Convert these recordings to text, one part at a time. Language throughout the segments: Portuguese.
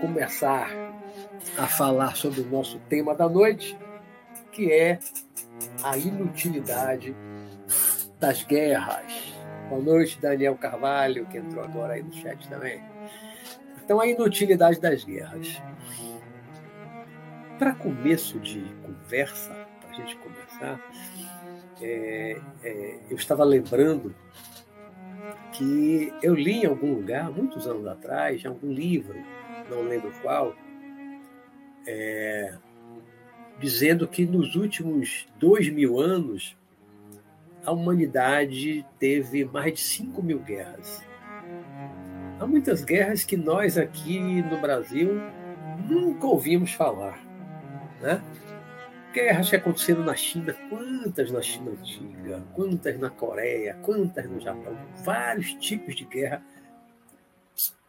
começar a falar sobre o nosso tema da noite, que é a inutilidade das guerras. Boa noite, Daniel Carvalho, que entrou agora aí no chat também. Então, a inutilidade das guerras. Para começo de conversa, gente começar, é, é, eu estava lembrando que eu li em algum lugar, muitos anos atrás, em algum livro, não lembro qual, é, dizendo que nos últimos dois mil anos a humanidade teve mais de 5 mil guerras. Há muitas guerras que nós aqui no Brasil nunca ouvimos falar. Né? Guerras que aconteceram na China, quantas na China antiga, quantas na Coreia, quantas no Japão, vários tipos de guerra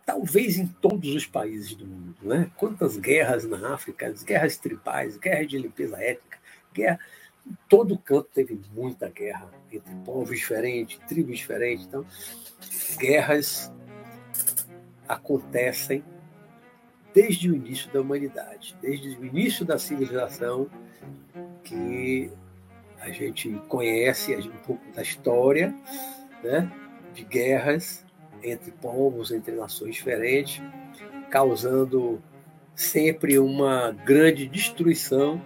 talvez em todos os países do mundo. Né? Quantas guerras na África, guerras tribais, guerras de limpeza étnica, guerra. Em todo canto teve muita guerra entre povos diferentes, tribos diferentes. Então, guerras acontecem desde o início da humanidade, desde o início da civilização que a gente conhece um pouco da história né, de guerras entre povos, entre nações diferentes, causando sempre uma grande destruição.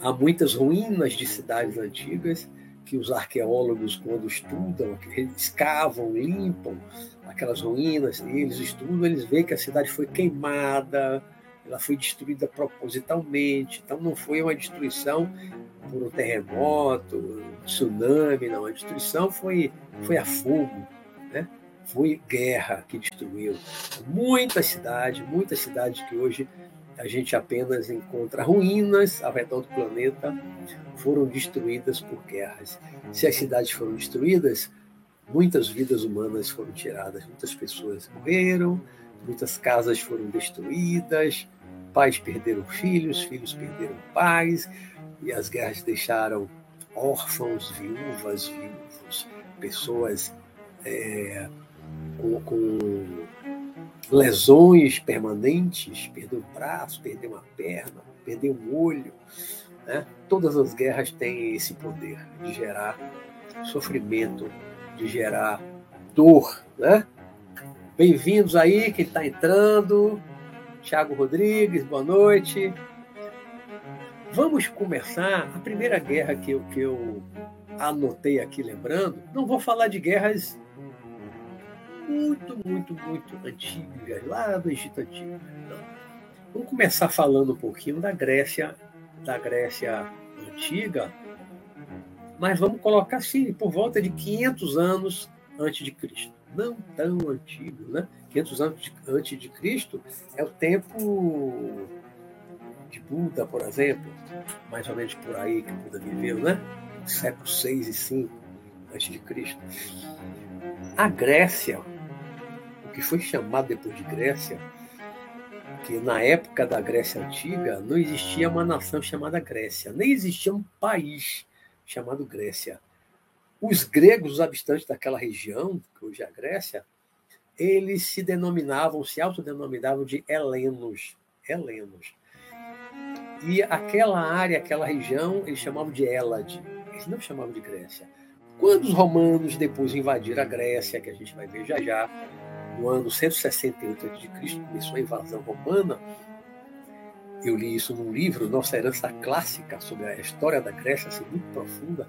Há muitas ruínas de cidades antigas que os arqueólogos, quando estudam, escavam, limpam aquelas ruínas, eles estudam, eles veem que a cidade foi queimada, ela foi destruída propositalmente, então não foi uma destruição por um terremoto, tsunami, não, a destruição foi, foi a fogo, né? Foi guerra que destruiu muitas cidades, muitas cidades que hoje a gente apenas encontra ruínas ao redor do planeta, foram destruídas por guerras. Se as cidades foram destruídas, muitas vidas humanas foram tiradas, muitas pessoas morreram, muitas casas foram destruídas, pais perderam filhos, filhos perderam pais, e as guerras deixaram órfãos, viúvas, viúvos, pessoas é, com, com, lesões permanentes, perdeu um braço, perdeu uma perna, perdeu um olho. Né? Todas as guerras têm esse poder de gerar sofrimento, de gerar dor. Né? Bem-vindos aí, quem está entrando. Tiago Rodrigues, boa noite. Vamos começar a primeira guerra que eu, que eu anotei aqui, lembrando. Não vou falar de guerras muito, muito, muito antigas, lá do Egito Antigo. Então, vamos começar falando um pouquinho da Grécia, da Grécia Antiga, mas vamos colocar assim, por volta de 500 anos antes de Cristo. Não tão antigo, né? 500 anos antes de Cristo é o tempo de Buda, por exemplo, mais ou menos por aí que Buda viveu, né? Século 6 e 5 antes de Cristo. A Grécia que foi chamado depois de Grécia, que na época da Grécia Antiga não existia uma nação chamada Grécia, nem existia um país chamado Grécia. Os gregos, os habitantes daquela região, que hoje é a Grécia, eles se denominavam, se autodenominavam de helenos. Helenos. E aquela área, aquela região, eles chamavam de Hélade. Eles não chamavam de Grécia. Quando os romanos depois invadiram a Grécia, que a gente vai ver já já, no ano 168 a.C., começou a invasão romana. Eu li isso num livro, Nossa Herança Clássica, sobre a história da Grécia, assim, muito profunda.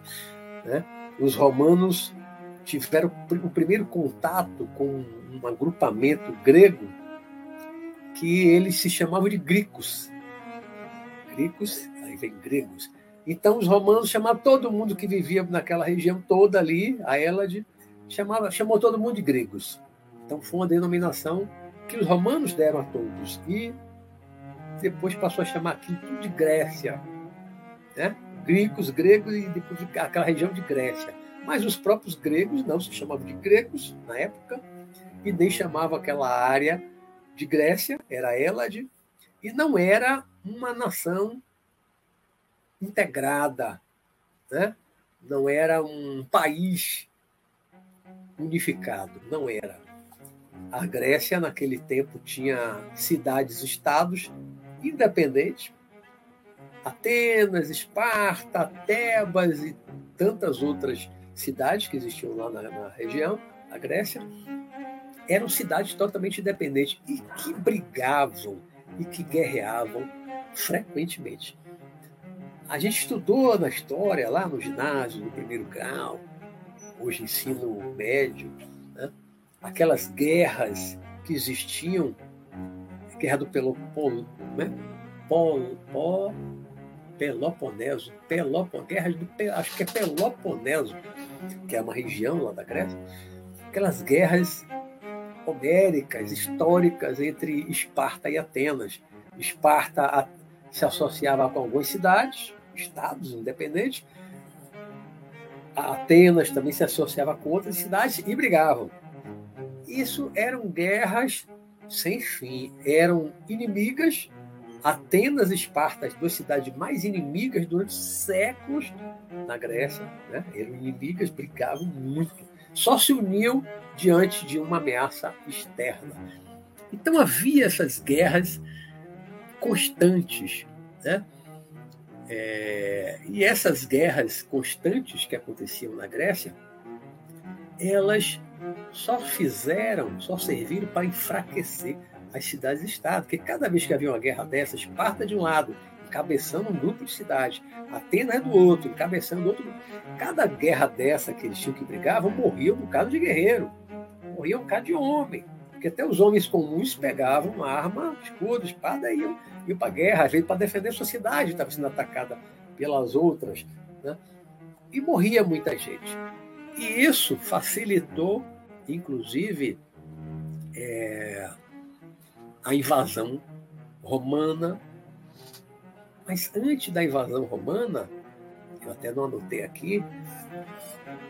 Né? Os romanos tiveram o primeiro contato com um agrupamento grego que eles se chamavam de gregos. Gregos, aí vem gregos. Então os romanos chamavam todo mundo que vivia naquela região toda ali, a Hélade, chamava, chamou todo mundo de gregos. Então foi uma denominação que os romanos deram a todos e depois passou a chamar aquilo tudo de Grécia, né? Gregos, gregos e depois aquela região de Grécia. Mas os próprios gregos não se chamavam de gregos na época e nem chamavam aquela área de Grécia, era Hélade, e não era uma nação integrada, né? não era um país unificado, não era. A Grécia, naquele tempo, tinha cidades-estados independentes, Atenas, Esparta, Tebas e tantas outras cidades que existiam lá na, na região, a Grécia, eram cidades totalmente independentes e que brigavam e que guerreavam frequentemente. A gente estudou na história, lá no ginásio, no primeiro grau, hoje ensino médio, né? aquelas guerras que existiam, a guerra do Peloponeso, né? Pol, Pol, Peloponeso, Pelopo, guerra do, acho que é Peloponeso, que é uma região lá da Grécia, aquelas guerras homéricas, históricas entre Esparta e Atenas. Esparta se associava com algumas cidades, estados independentes. A Atenas também se associava com outras cidades e brigavam. Isso eram guerras sem fim, eram inimigas. Atenas e Esparta, as duas cidades mais inimigas durante séculos na Grécia, né? eram inimigas, brigavam muito. Só se uniam diante de uma ameaça externa. Então havia essas guerras constantes, né? É, e essas guerras constantes que aconteciam na Grécia, elas só fizeram, só serviram para enfraquecer as cidades-estado, porque cada vez que havia uma guerra dessas, Esparta de um lado, encabeçando um grupo de cidades, Atenas do outro, encabeçando outro. Cada guerra dessa que eles tinham que brigar, morria um bocado de guerreiro, morria um bocado de homem, porque até os homens comuns pegavam uma arma, escudo, espada e iam iam para a guerra, às vezes para defender sua cidade, estava sendo atacada pelas outras. Né? E morria muita gente. E isso facilitou, inclusive, é, a invasão romana. Mas antes da invasão romana, eu até não anotei aqui,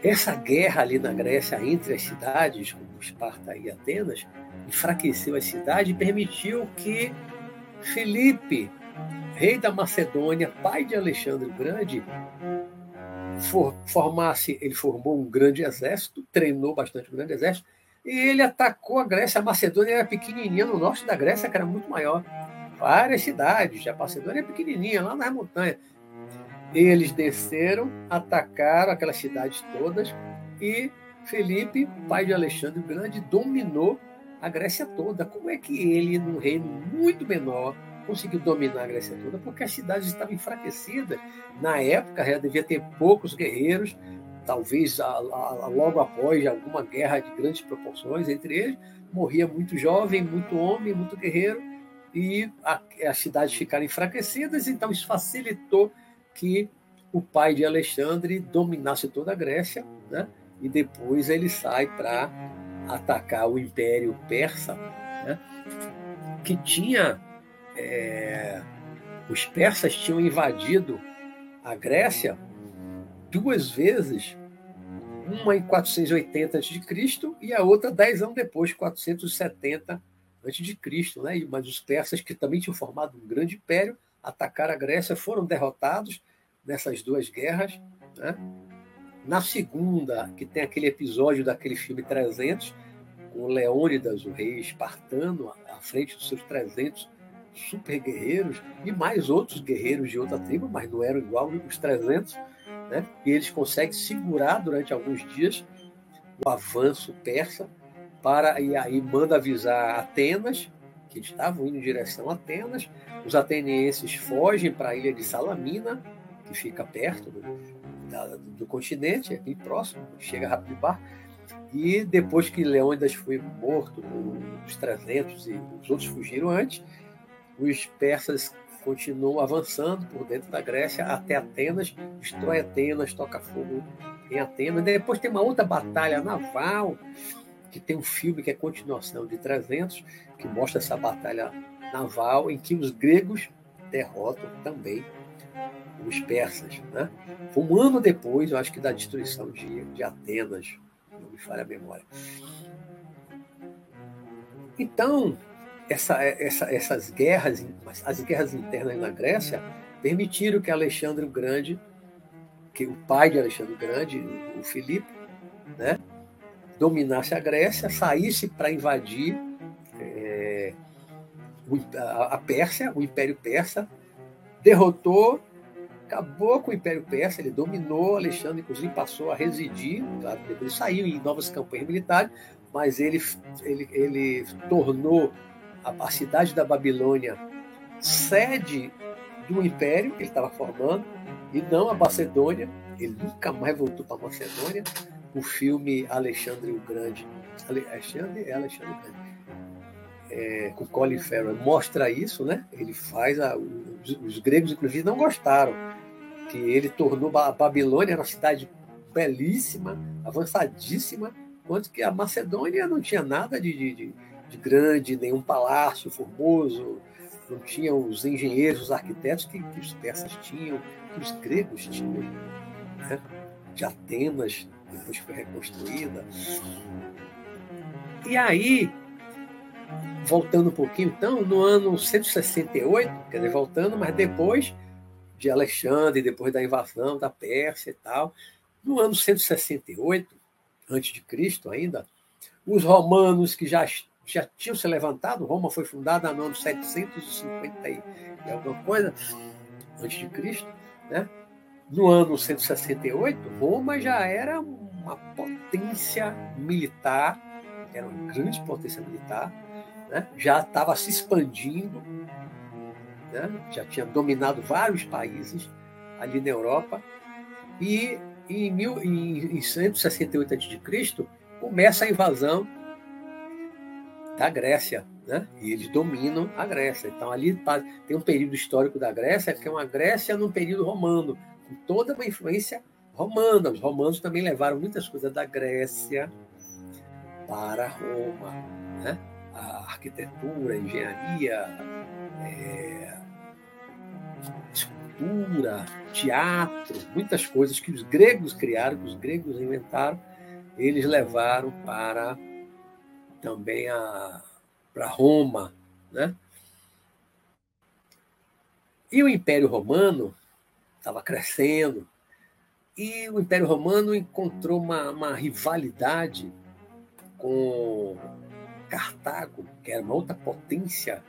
essa guerra ali na Grécia entre as cidades, como Esparta e Atenas, enfraqueceu a cidade e permitiu que Felipe, rei da Macedônia, pai de Alexandre o Grande, for, formasse, ele formou um grande exército, treinou bastante um grande exército, e ele atacou a Grécia. A Macedônia era pequenininha no norte da Grécia, que era muito maior. Várias cidades, a Macedônia é pequenininha, lá nas montanhas. Eles desceram, atacaram aquelas cidades todas e Felipe, pai de Alexandre o Grande, dominou a Grécia toda. Como é que ele, num reino muito menor, conseguiu dominar a Grécia toda? Porque as cidades estavam enfraquecidas. Na época, já devia ter poucos guerreiros, talvez a, a, logo após alguma guerra de grandes proporções entre eles, morria muito jovem, muito homem, muito guerreiro, e as cidades ficaram enfraquecidas, então isso facilitou que o pai de Alexandre dominasse toda a Grécia, né? e depois ele sai para atacar o Império Persa, né? que tinha. É, os persas tinham invadido a Grécia duas vezes, uma em 480 a.C. e a outra dez anos depois, 470 a.C. Né? Mas os persas, que também tinham formado um grande império, atacaram a Grécia, foram derrotados nessas duas guerras. Né? Na segunda, que tem aquele episódio daquele filme 300, com Leônidas, o rei espartano, à frente dos seus 300 super guerreiros, e mais outros guerreiros de outra tribo, mas não eram igual os 300, né? e eles conseguem segurar durante alguns dias o avanço persa, para e aí manda avisar Atenas, que eles estavam indo em direção a Atenas, os atenienses fogem para a ilha de Salamina, que fica perto do, da, do continente, aqui próximo, chega rápido de barco. E depois que Leônidas foi morto, os 300 e os outros fugiram antes, os persas continuam avançando por dentro da Grécia até Atenas, destrói Atenas, toca fogo em Atenas. Depois tem uma outra batalha naval, que tem um filme que é continuação de 300, que mostra essa batalha naval em que os gregos derrotam também os persas. Né? Foi um ano depois, eu acho que da destruição de, de Atenas, não me falha a memória. Então, essa, essa, essas guerras, as guerras internas na Grécia, permitiram que Alexandre o Grande, que o pai de Alexandre o Grande, o Filipe, né, dominasse a Grécia, saísse para invadir é, a Pérsia, o Império Persa, derrotou, acabou com o Império Persa, ele dominou, Alexandre, inclusive, passou a residir, claro, depois saiu em novas campanhas militares, mas ele, ele, ele tornou a, a cidade da Babilônia sede do império que ele estava formando, e não a Macedônia. Ele nunca mais voltou para a Macedônia. O filme Alexandre o Grande, Alexandre é Alexandre o Grande, é, com Colin Farrell, mostra isso, né? Ele faz a, os, os, gregos inclusive não gostaram que ele tornou a Babilônia uma cidade belíssima, avançadíssima, enquanto que a Macedônia não tinha nada de, de grande, nenhum palácio formoso, não tinha os engenheiros, os arquitetos que, que os persas tinham, que os gregos tinham, né? de Atenas, depois foi reconstruída. E aí, voltando um pouquinho, então, no ano 168, quer dizer, voltando, mas depois de Alexandre, depois da invasão da Pérsia e tal, no ano 168, antes de Cristo ainda, os romanos que já já tinham se levantado. Roma foi fundada no ano 750 e alguma coisa antes de Cristo, né? No ano 168, Roma já era uma potência militar, era uma grande potência militar, né? já estava se expandindo, né? já tinha dominado vários países ali na Europa, e em, mil, em, em 168 a.C., começa a invasão da Grécia, né? E eles dominam a Grécia. Então ali tem um período histórico da Grécia que é uma Grécia no período romano, com toda uma influência romana. Os romanos também levaram muitas coisas da Grécia para Roma, né? A arquitetura, a engenharia, é, escultura, teatro, muitas coisas que os gregos criaram, que os gregos inventaram, eles levaram para também para Roma. Né? E o Império Romano estava crescendo, e o Império Romano encontrou uma, uma rivalidade com Cartago, que era uma outra potência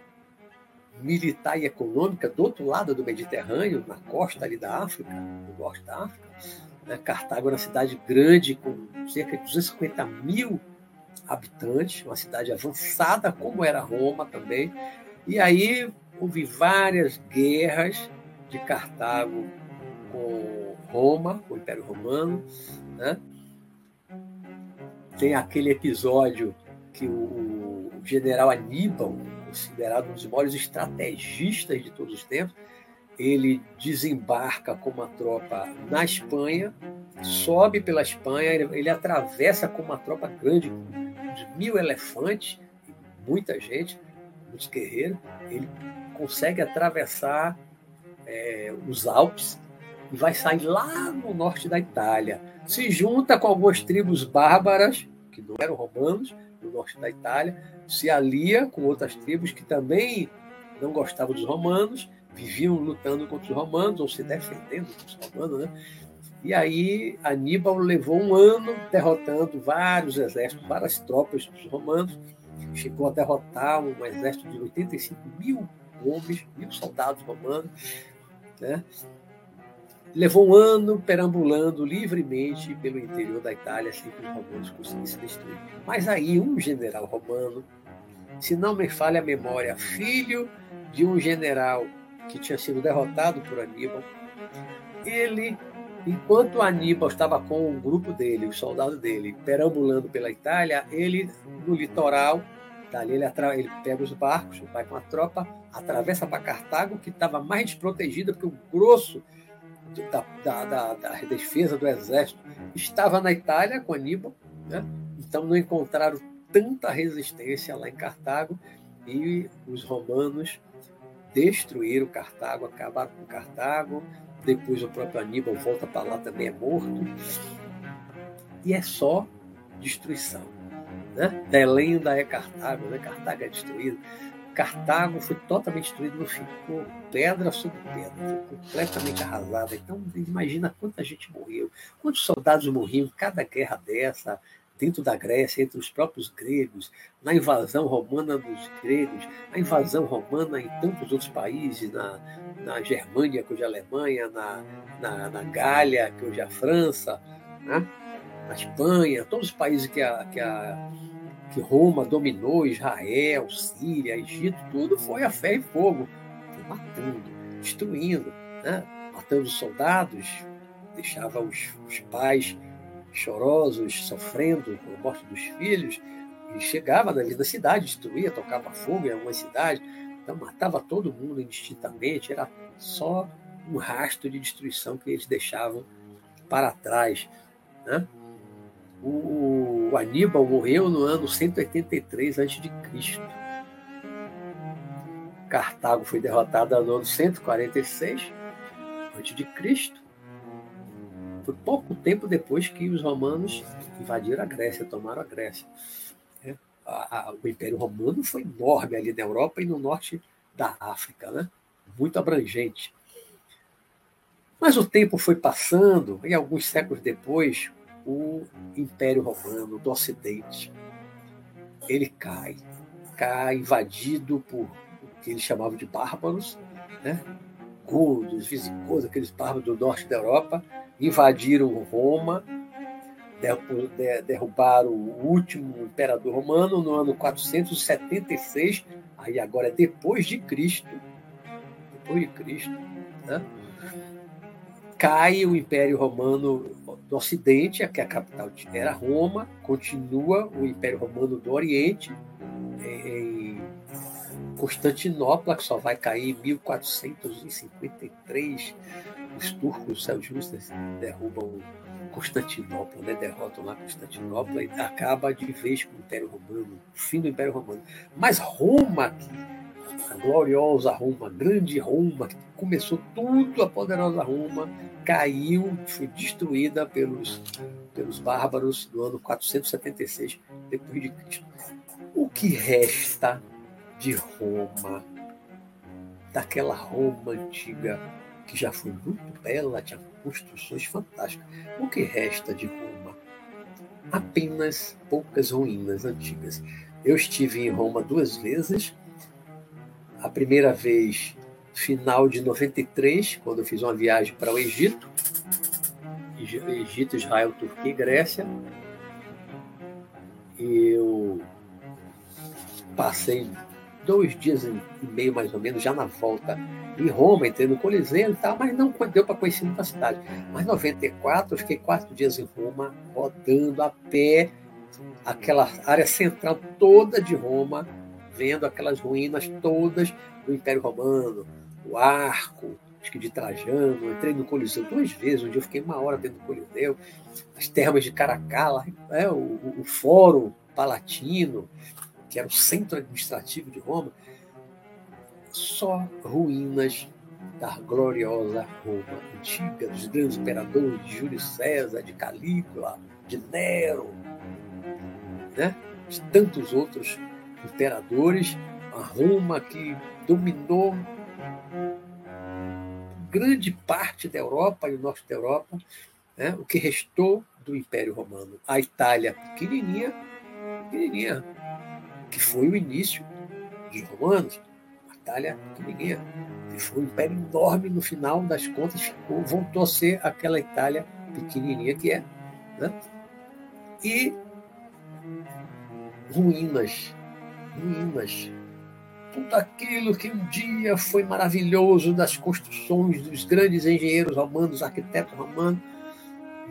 militar e econômica do outro lado do Mediterrâneo, na costa ali da África, no norte da África. Né? Cartago era uma cidade grande, com cerca de 250 mil habitantes, uma cidade avançada, como era Roma também. E aí houve várias guerras de Cartago com Roma, com o Império Romano. Né? Tem aquele episódio que o, general Aníbal, considerado um dos maiores estrategistas de todos os tempos, ele desembarca com uma tropa na Espanha, sobe pela Espanha, ele, ele atravessa com uma tropa grande, de mil elefantes, muita gente, muitos guerreiros, ele consegue atravessar é, os Alpes e vai sair lá no norte da Itália. Se junta com algumas tribos bárbaras, que não eram romanos, no norte da Itália, se alia com outras tribos que também não gostavam dos romanos, viviam lutando contra os romanos, ou se defendendo contra os romanos, né? E aí Aníbal levou um ano derrotando vários exércitos, várias tropas dos romanos, chegou a derrotar um exército de 85 mil homens, mil soldados romanos, né? Levou um ano perambulando livremente pelo interior da Itália, sem que os romanos conseguissem destruir. Mas aí um general romano, se não me falha a memória, filho de um general que tinha sido derrotado por Aníbal, ele Enquanto Aníbal estava com o grupo dele, os soldados dele, perambulando pela Itália, ele, no litoral, dali ele, ele pega os barcos, vai com a tropa, atravessa para Cartago, que estava mais desprotegida, porque o grosso da, da, da, da, defesa do exército estava na Itália com Aníbal, né? então não encontraram tanta resistência lá em Cartago e os romanos destruíram Cartago, acabaram com Cartago, depois o próprio Aníbal volta para lá também é morto. E é só destruição. Né? Belém ainda é Cartago, né? Cartago é destruído. Cartago foi totalmente destruído, não ficou pedra sobre pedra, foi completamente arrasada. Então, imagina quanta gente morreu, quantos soldados morriam cada guerra dessa, dentro da Grécia, entre os próprios gregos, na invasão romana dos gregos, na invasão romana em tantos outros países, na, na Germânia, que hoje é a Alemanha, na, na, na Gália, que hoje é a França, né? na Espanha, todos os países que a, que a que Roma dominou, Israel, Síria, Egito, tudo foi a fé e fogo, foi matando, destruindo, né? matando soldados, deixava os, os pais chorosos, sofrendo com a morte dos filhos, e chegava na vida da cidade, destruía, tocava fogo em algumas cidades, então matava todo mundo indistintamente, era só um rastro de destruição que eles deixavam para trás. Né? O, o Aníbal morreu no ano 183 a.C. Cartago foi derrotada no ano 146 a.C. Foi pouco tempo depois que os romanos invadiram a Grécia, tomaram a Grécia. É, a, a, o Império Romano foi enorme ali na Europa e no norte da África, né? muito abrangente. Mas o tempo foi passando e alguns séculos depois, o Império Romano do Ocidente ele cai, cai invadido por o que eles chamavam de bárbaros, né? Godos, visigodos, aqueles bárbaros do norte da Europa, invadiram Roma, derrubaram o último imperador romano no ano 476, aí agora é depois de Cristo, depois de Cristo, né? cai o Império Romano do Ocidente, que a capital era Roma, continua o Império Romano do Oriente, em Constantinopla, que só vai cair em 1453. Os turcos seljúcidas derrubam Constantinopla, né? derrotam lá Constantinopla e acaba de vez com o Império Romano, o fim do Império Romano. Mas Roma, a gloriosa Roma, grande Roma, que começou tudo, a poderosa Roma, caiu, foi destruída pelos, pelos bárbaros no ano 476 depois de Cristo. O que resta de Roma, daquela Roma antiga, que já foi muito bela, tinha construções fantásticas. O que resta de Roma? Apenas poucas ruínas antigas. Eu estive em Roma duas vezes a primeira vez final de 93, quando eu fiz uma viagem para o Egito, Egito, Israel, Turquia e Grécia. Eu passei dois dias e meio, mais ou menos, já na volta em Roma, entrei no Coliseu e tal, mas não deu para conhecer muita cidade. Mas em 94, eu fiquei quatro dias em Roma, rodando a pé aquela área central toda de Roma, vendo aquelas ruínas todas do Império Romano, o arco, acho que de Trajano, entrei no Coliseu duas vezes, onde eu fiquei uma hora dentro do Coliseu, as termas de Caracalla, né, o, o Fórum Palatino, que era o centro administrativo de Roma, só ruínas da gloriosa Roma antiga, dos grandes imperadores de Júlio César, de Calígula, de Nero, né? de tantos outros imperadores, a Roma que dominou grande parte da Europa e o norte da Europa, né? o que restou do Império Romano. A Itália pequenininha, pequenininha, que foi o início dos romanos. A Itália pequenininha, que foi um império enorme no final das contas, ficou, voltou a ser aquela Itália pequenininha que é. Né? E ruínas ruínas. Tudo aquilo que um dia foi maravilhoso das construções dos grandes engenheiros romanos, arquitetos romanos,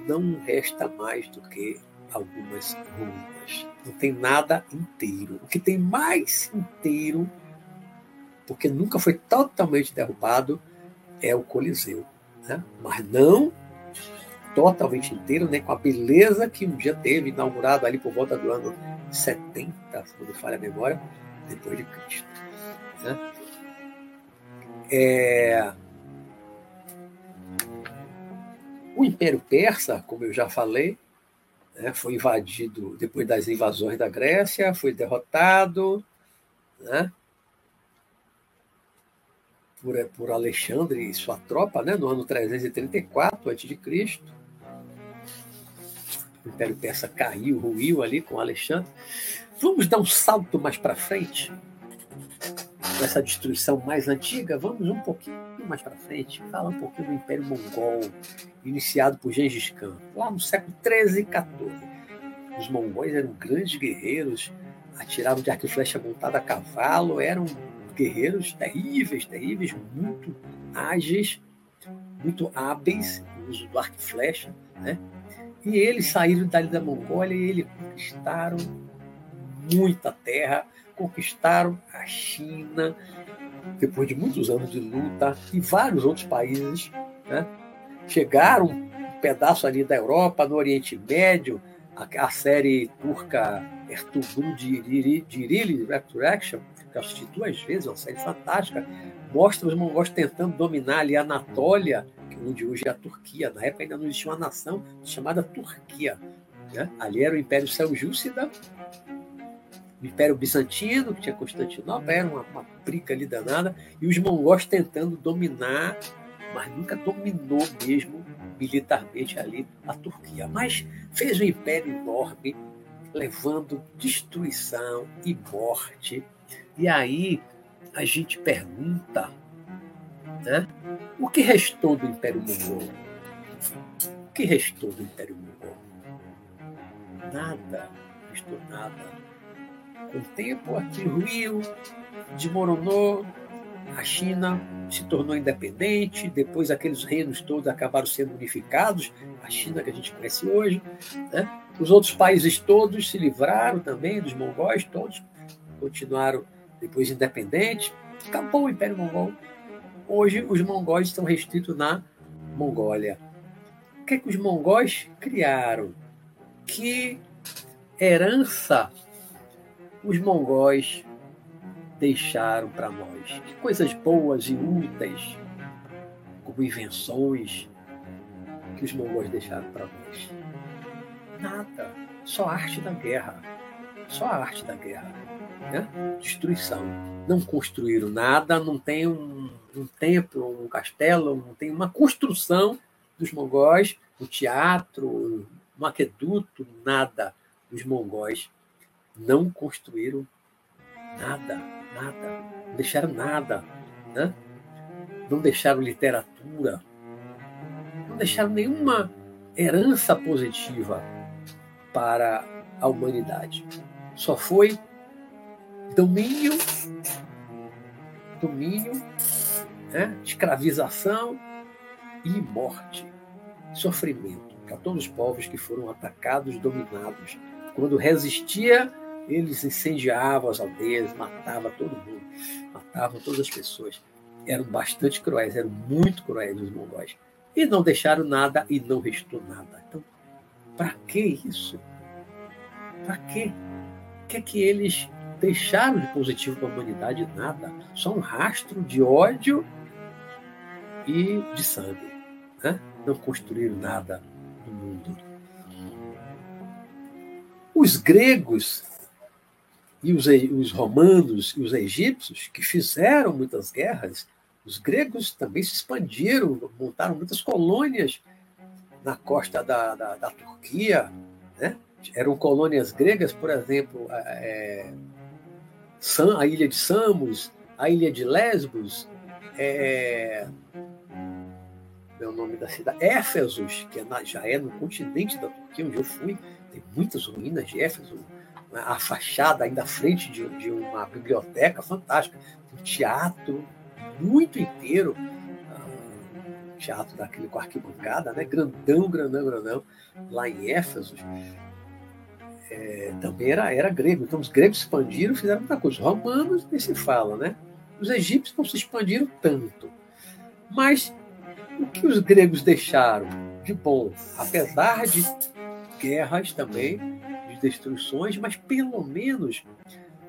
não resta mais do que algumas ruínas. Não tem nada inteiro. O que tem mais inteiro, porque nunca foi totalmente derrubado, é o Coliseu. Né? Mas não totalmente inteiro, né? com a beleza que um dia teve, inaugurado ali por volta do ano 70, se não me falha a memória, depois de Cristo. Né? É... O Império Persa, como eu já falei, né, foi invadido depois das invasões da Grécia, foi derrotado, né? por, por Alexandre e sua tropa, né, no ano 334 a.C. O Império Persa caiu, ruiu ali com Alexandre. Vamos dar um salto mais para frente, essa destruição mais antiga, vamos um pouquinho mais para frente, falar um pouquinho do Império Mongol, iniciado por Gengis Khan, lá no século 13 e 14. Os mongóis eram grandes guerreiros, atiravam de arco e flecha montado a cavalo, eram guerreiros terríveis, terríveis, muito ágeis, muito hábeis no uso do arco e flecha, né? E eles saíram dali da Mongólia e eles conquistaram muita terra, conquistaram a China, depois de muitos anos de luta, e vários outros países. Né? Chegaram um pedaço ali da Europa, no Oriente Médio, a, a série turca Ertugrul Dirili Resurrection, que eu assisti duas vezes, é uma série fantástica, mostra os mongóis tentando dominar ali a Anatólia, onde hoje é a Turquia. Na época ainda não existia uma nação chamada Turquia. Né? Ali era o Império Seljúcida, Império Bizantino, que tinha Constantinopla, era uma, uma briga ali danada, e os mongóis tentando dominar, mas nunca dominou mesmo militarmente ali a Turquia. Mas fez um império enorme, levando destruição e morte. E aí a gente pergunta, né? O que restou do Império Mongol? O que restou do Império Mongol? Nada, restou nada com o tempo, aquilo ruiu, desmoronou, a China se tornou independente, depois aqueles reinos todos acabaram sendo unificados, a China que a gente conhece hoje. Né? Os outros países todos se livraram também dos mongóis, todos continuaram depois independentes. Acabou o Império Mongol. Hoje os mongóis estão restritos na Mongólia. O que, é que os mongóis criaram? Que herança os mongóis deixaram para nós. Que coisas boas e úteis, como invenções, que os mongóis deixaram para nós. Nada. Só a arte da guerra. Só a arte da guerra. Né? Destruição. Não construíram nada, não tem um, um templo, um castelo, não tem uma construção dos mongóis, um teatro, um aqueduto, nada dos mongóis não construíram nada, nada, não deixaram nada, né? não deixaram literatura, não deixaram nenhuma herança positiva para a humanidade. Só foi domínio, domínio, né? escravização e morte, sofrimento para todos os povos que foram atacados, dominados. Quando resistia eles incendiavam as aldeias, matavam todo mundo, matavam todas as pessoas. Eram bastante cruéis, eram muito cruéis os mongóis. E não deixaram nada e não restou nada. Então, para que isso? Para quê? O que é que eles deixaram de positivo para a humanidade? Nada. Só um rastro de ódio e de sangue. Né? Não construíram nada no mundo. Os gregos e os, os romanos e os egípcios, que fizeram muitas guerras, os gregos também se expandiram, montaram muitas colônias na costa da, da, da Turquia. Né? Eram colônias gregas, por exemplo, é, a ilha de Samos, a ilha de Lesbos, é, é o nome da cidade, Éfesos, que é na, já é no continente da Turquia, onde eu fui, tem muitas ruínas de Éfeso, a fachada ainda à frente de, de uma biblioteca fantástica, um teatro muito inteiro, uh, teatro daquele com arquibancada, né? grandão, grandão, grandão, lá em Éfeso. É, também era, era grego. Então os gregos expandiram fizeram muita coisa. Os romanos nem se fala, né? Os egípcios não se expandiram tanto. Mas o que os gregos deixaram de bom, apesar de guerras também, destruições, mas pelo menos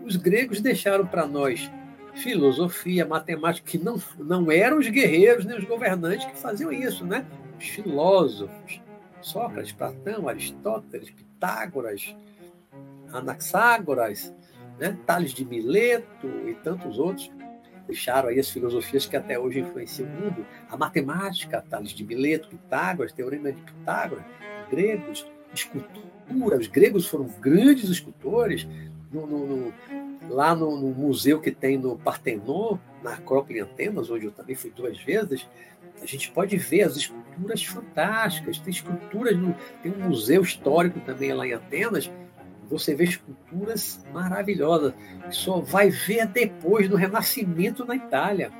os gregos deixaram para nós filosofia, matemática, que não, não eram os guerreiros nem os governantes que faziam isso, né? Os filósofos, Sócrates, Platão, Aristóteles, Pitágoras, Anaxágoras, né? Tales de Mileto e tantos outros, deixaram aí as filosofias que até hoje influenciam o mundo. A matemática, Tales de Mileto, Pitágoras, Teorema de Pitágoras, gregos, escultura. Os gregos foram grandes escultores. No, no, no, lá no, museu que tem no Partenon, na Acrópole Atenas, onde eu também fui duas vezes, a gente pode ver as esculturas fantásticas. Tem esculturas, no, tem um museu histórico também lá em Atenas, você vê esculturas maravilhosas, só vai ver depois no Renascimento na Itália.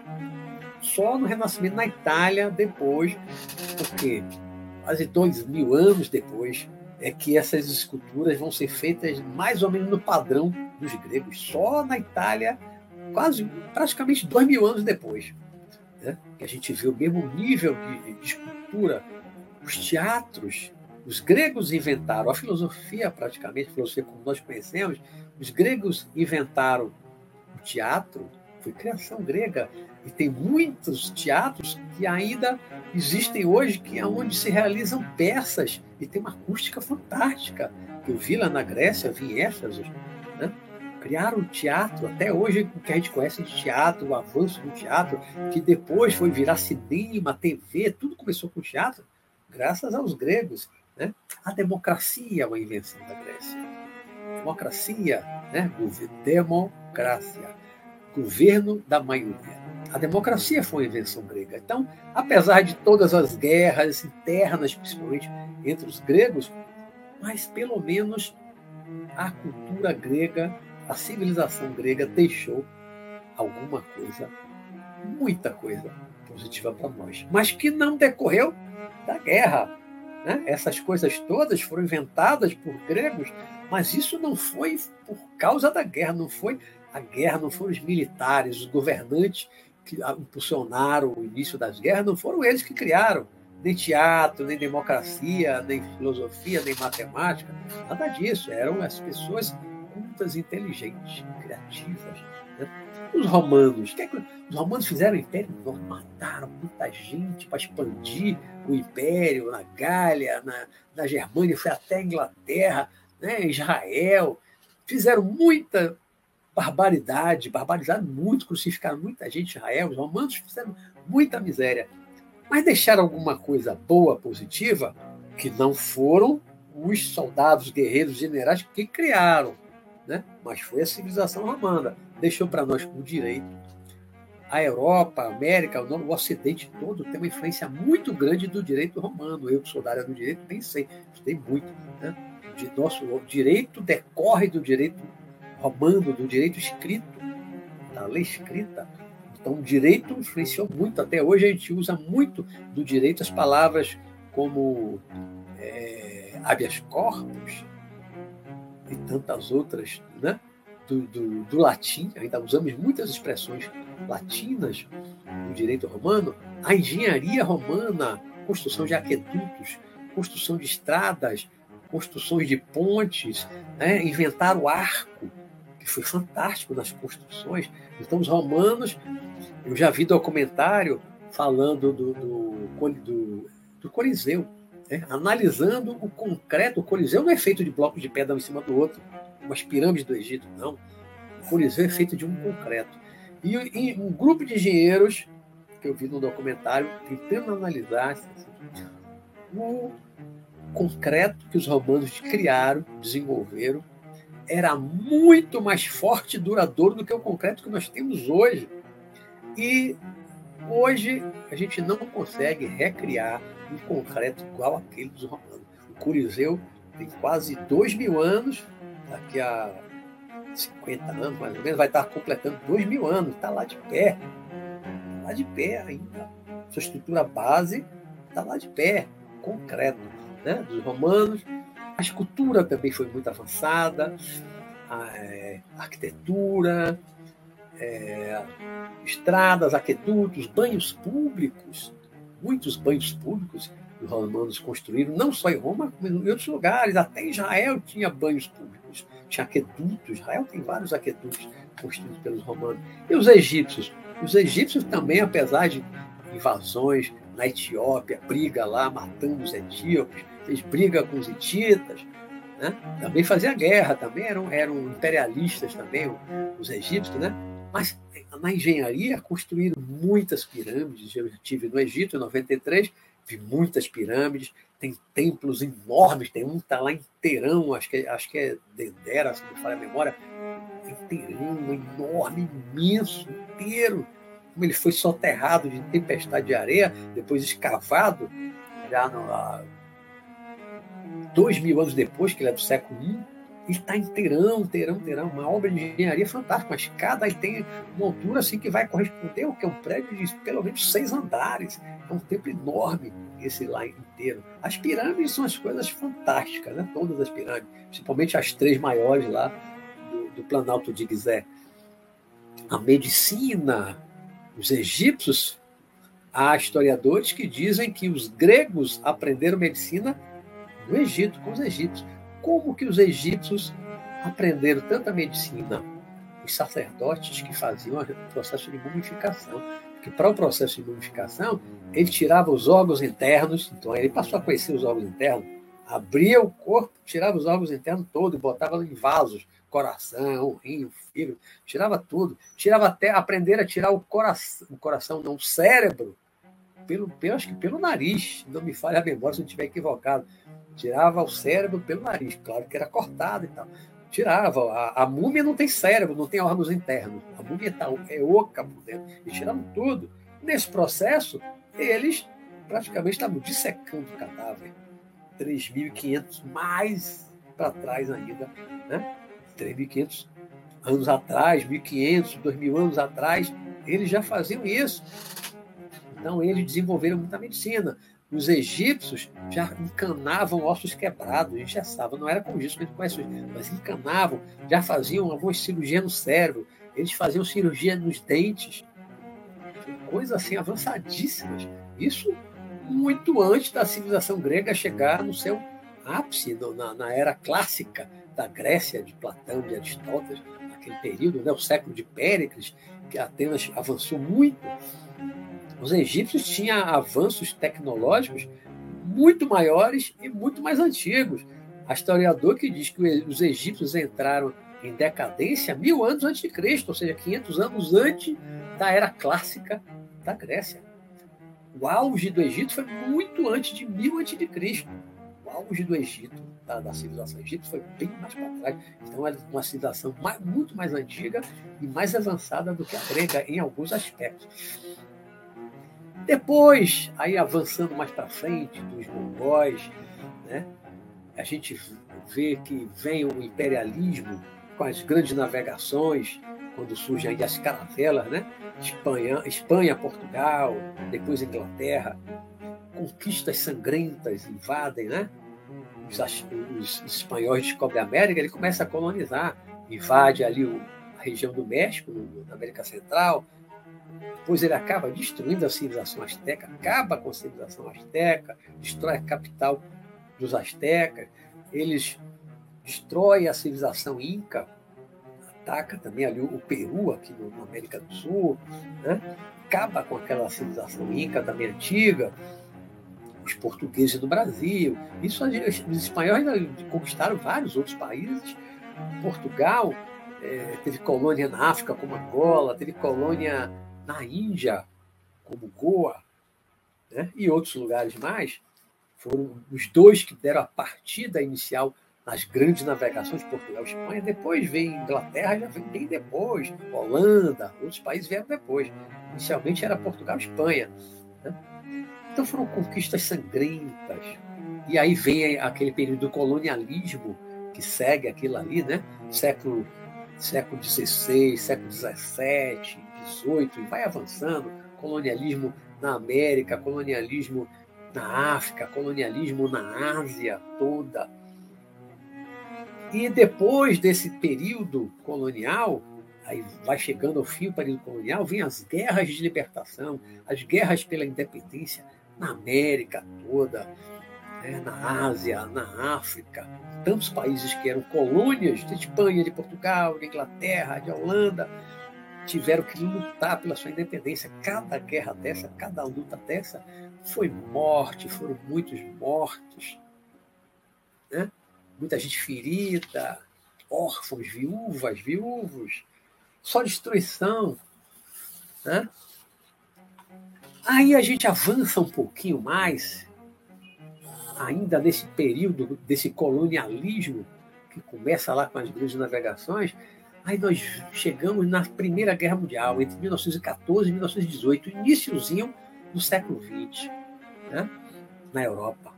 Só no Renascimento na Itália, depois, porque quase dois mil anos depois, é que essas esculturas vão ser feitas mais ou menos no padrão dos gregos. Só na Itália, quase praticamente dois mil anos depois. Né? Que a gente vê o mesmo nível de, de escultura. Os teatros os gregos inventaram a filosofia, praticamente, a filosofia como nós conhecemos. Os gregos inventaram o teatro, foi criação grega. E tem muitos teatros que ainda existem hoje, que é onde se realizam peças e tem uma acústica fantástica. Eu vi lá na Grécia, vi em Éfeso, né? criaram o teatro, até hoje o que a gente conhece de teatro, o avanço do teatro, que depois foi virar cinema, TV, tudo começou com teatro, graças aos gregos. Né? A democracia é uma invenção da Grécia. Democracia, né? democracia, governo da maioria. A democracia foi uma invenção grega. Então, apesar de todas as guerras internas, principalmente entre os gregos, mas pelo menos a cultura grega, a civilização grega deixou alguma coisa, muita coisa positiva para nós, mas que não decorreu da guerra, né? Essas coisas todas foram inventadas por gregos, mas isso não foi por causa da guerra, não foi a guerra, não foram os militares, os governantes que impulsionaram o início das guerras, não foram eles que criaram nem teatro, nem democracia, nem filosofia, nem matemática, nada disso. Eram as pessoas cultas, inteligentes, criativas. Né? Os romanos, que, é que os romanos fizeram o império? Mataram muita gente para expandir o império na Gália, na, na Germânia, foi até a Inglaterra, né, Israel. Fizeram muita barbaridade, barbarizaram muito, crucificaram muita gente em Israel. Os romanos fizeram muita miséria. Mas deixaram alguma coisa boa, positiva, que não foram os soldados, guerreiros, generais que criaram, né? mas foi a civilização romana. Deixou para nós o direito a Europa, a América, o Ocidente todo tem uma influência muito grande do direito romano. Eu, que sou da área do direito, pensei, estudei muito. Né? De nosso direito decorre do direito romano, do direito escrito, da lei escrita. Então, o direito influenciou muito. Até hoje, a gente usa muito do direito as palavras como é, habeas corpus e tantas outras, né? Do, do, do latim, ainda usamos muitas expressões latinas do direito romano, a engenharia romana, construção de aquedutos, construção de estradas, construções de pontes, né? inventaram o arco, foi fantástico nas construções. Então, os romanos, eu já vi documentário falando do, do, do, do Coliseu, né? analisando o concreto. O Coliseu não é feito de blocos de pedra um em cima do outro, umas pirâmides do Egito, não. O Coliseu é feito de um concreto. E, e um grupo de engenheiros, que eu vi no documentário, tentando analisar assim, o concreto que os romanos criaram, desenvolveram, era muito mais forte e duradouro do que o concreto que nós temos hoje. E hoje a gente não consegue recriar um concreto igual aquele dos romanos. O Coliseu tem quase dois mil anos, daqui a 50 anos, mais ou menos, vai estar completando 2 mil anos, está lá de pé. Está lá de pé ainda. Sua estrutura base está lá de pé, concreto, né? dos romanos. A escultura também foi muito avançada, a, é, arquitetura, é, estradas, aquedutos, banhos públicos, muitos banhos públicos os romanos construíram, não só em Roma, como em outros lugares, até Israel tinha banhos públicos tinha aquedutos, Israel tem vários aquedutos construídos pelos romanos. E os egípcios? Os egípcios também, apesar de invasões na Etiópia, briga lá, matando os etíopes, eles brigam com os hititas, né? também fazia guerra, também eram, eram imperialistas também, os egípcios, né? mas na engenharia, construíram muitas pirâmides. Eu estive no Egito em 93, vi muitas pirâmides, tem templos enormes, tem um que está lá inteirão, acho que, acho que é Dendera, se não falha a memória, inteirão, enorme, imenso, inteiro. Como ele foi soterrado de tempestade de areia, depois escavado, já no, dois mil anos depois, que ele é do século I, ele está inteirão, inteirão, inteirão, uma obra de engenharia fantástica. Uma escada tem uma altura assim que vai corresponder ao que é um prédio de pelo menos seis andares. É um templo enorme esse lá inteiro. As pirâmides são as coisas fantásticas, né? todas as pirâmides, principalmente as três maiores lá do, do Planalto de Gizé. A medicina, os egípcios, há historiadores que dizem que os gregos aprenderam medicina no Egito, com os egípcios. Como que os egípcios aprenderam tanta medicina? Os sacerdotes que faziam o processo de mumificação. Porque para o processo de mumificação, ele tirava os órgãos internos, então ele passou a conhecer os órgãos internos, abria o corpo, tirava os órgãos internos todos botava em vasos, coração, rim, fígado, tirava tudo. Tirava até, aprender a tirar o coração, o coração não, o cérebro, pelo, pelo, acho que pelo nariz, não me falha a memória se eu estiver equivocado Tirava o cérebro pelo nariz, claro que era cortado e tal. Tirava. A, a múmia não tem cérebro, não tem órgãos internos. A múmia tá, é oca por dentro. E tiravam tudo. Nesse processo, eles praticamente estavam dissecando o cadáver. 3.500 mais para trás ainda. Né? 3.500 anos atrás, 1.500, 2.000 anos atrás, eles já faziam isso. Então, eles desenvolveram muita medicina. Os egípcios já encanavam ossos quebrados, sabe, não era como isso que a gente mas encanavam, já faziam algumas cirurgias no cérebro, eles faziam cirurgia nos dentes, coisas assim avançadíssimas. Isso muito antes da civilização grega chegar no seu ápice, na, na era clássica da Grécia, de Platão, de Aristóteles, naquele período, né, o século de Péricles, que Atenas avançou muito os egípcios tinham avanços tecnológicos muito maiores e muito mais antigos. Há historiador que diz que os egípcios entraram em decadência mil anos antes de Cristo, ou seja, 500 anos antes da era clássica da Grécia. O auge do Egito foi muito antes de mil antes de Cristo. O auge do Egito, da, da civilização egípcia, foi bem mais para trás. Então, é uma civilização mais, muito mais antiga e mais avançada do que a grega em alguns aspectos. Depois, aí avançando mais para frente, dos mongóis, né, a gente vê que vem o imperialismo com as grandes navegações, quando surgem aí as caravelas, né? Espanha, Espanha, Portugal, depois Inglaterra, conquistas sangrentas invadem, né? Os, os, espanhóis descobrem a América, ele começa a colonizar, invade ali o, a região do México, na América Central, pois ele acaba destruindo a civilização asteca, acaba com a civilização asteca, destrói a capital dos astecas, eles destrói a civilização inca, ataca também ali o Peru, aqui no, na América do Sul, né? acaba com aquela civilização inca também antiga, os portugueses do Brasil. Isso os espanhóis conquistaram vários outros países. Portugal é, teve colônia na África, como Angola, teve colônia na Índia, como Goa, né? e outros lugares mais, foram os dois que deram a partida inicial nas grandes navegações Portugal e Espanha. Depois vem Inglaterra, já vem bem depois, Holanda, outros países vieram depois. Inicialmente era Portugal e Espanha. Né? Então foram conquistas sangrentas. E aí vem aquele período do colonialismo que segue aquilo ali, né? Século, século XVI, século XVII, 18 e vai avançando, colonialismo na América, colonialismo na África, colonialismo na Ásia toda. E depois desse período colonial, aí vai chegando ao fim o período colonial, vem as guerras de libertação, as guerras pela independência na América toda, né, na Ásia, na África, tantos países que eram colônias de Espanha, de Portugal, de Inglaterra, de Holanda, tiveram que lutar pela sua independência. Cada guerra dessa, cada luta dessa, foi morte, foram muitos mortos, né? muita gente ferida, órfãos, viúvas, viúvos, só destruição. Né? Aí a gente avança um pouquinho mais, ainda nesse período desse colonialismo que começa lá com as grandes navegações, aí nós chegamos na Primeira Guerra Mundial, entre 1914 e 1918, iníciozinho do século XX, né? na Europa.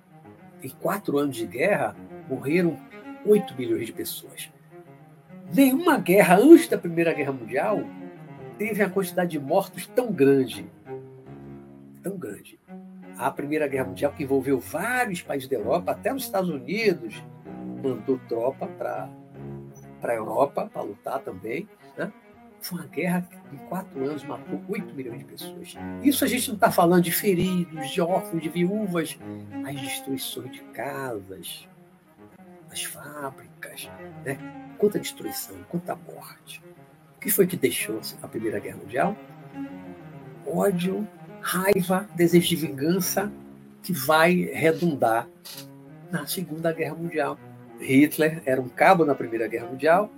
Em quatro anos de guerra, morreram 8 milhões de pessoas. Nenhuma guerra antes da Primeira Guerra Mundial teve a quantidade de mortos tão grande tão grande. A Primeira Guerra Mundial, que envolveu vários países da Europa, até os Estados Unidos, mandou tropa para a Europa para lutar também. Né? Foi uma guerra que em quatro anos matou 8 milhões de pessoas. Isso a gente não está falando de feridos, de órfãos, de viúvas, as destruições de casas, das fábricas. Né? Quanta destruição, quanta morte. O que foi que deixou a Primeira Guerra Mundial? Ódio raiva, desejo de vingança que vai redundar na Segunda Guerra Mundial. Hitler era um cabo na Primeira Guerra Mundial,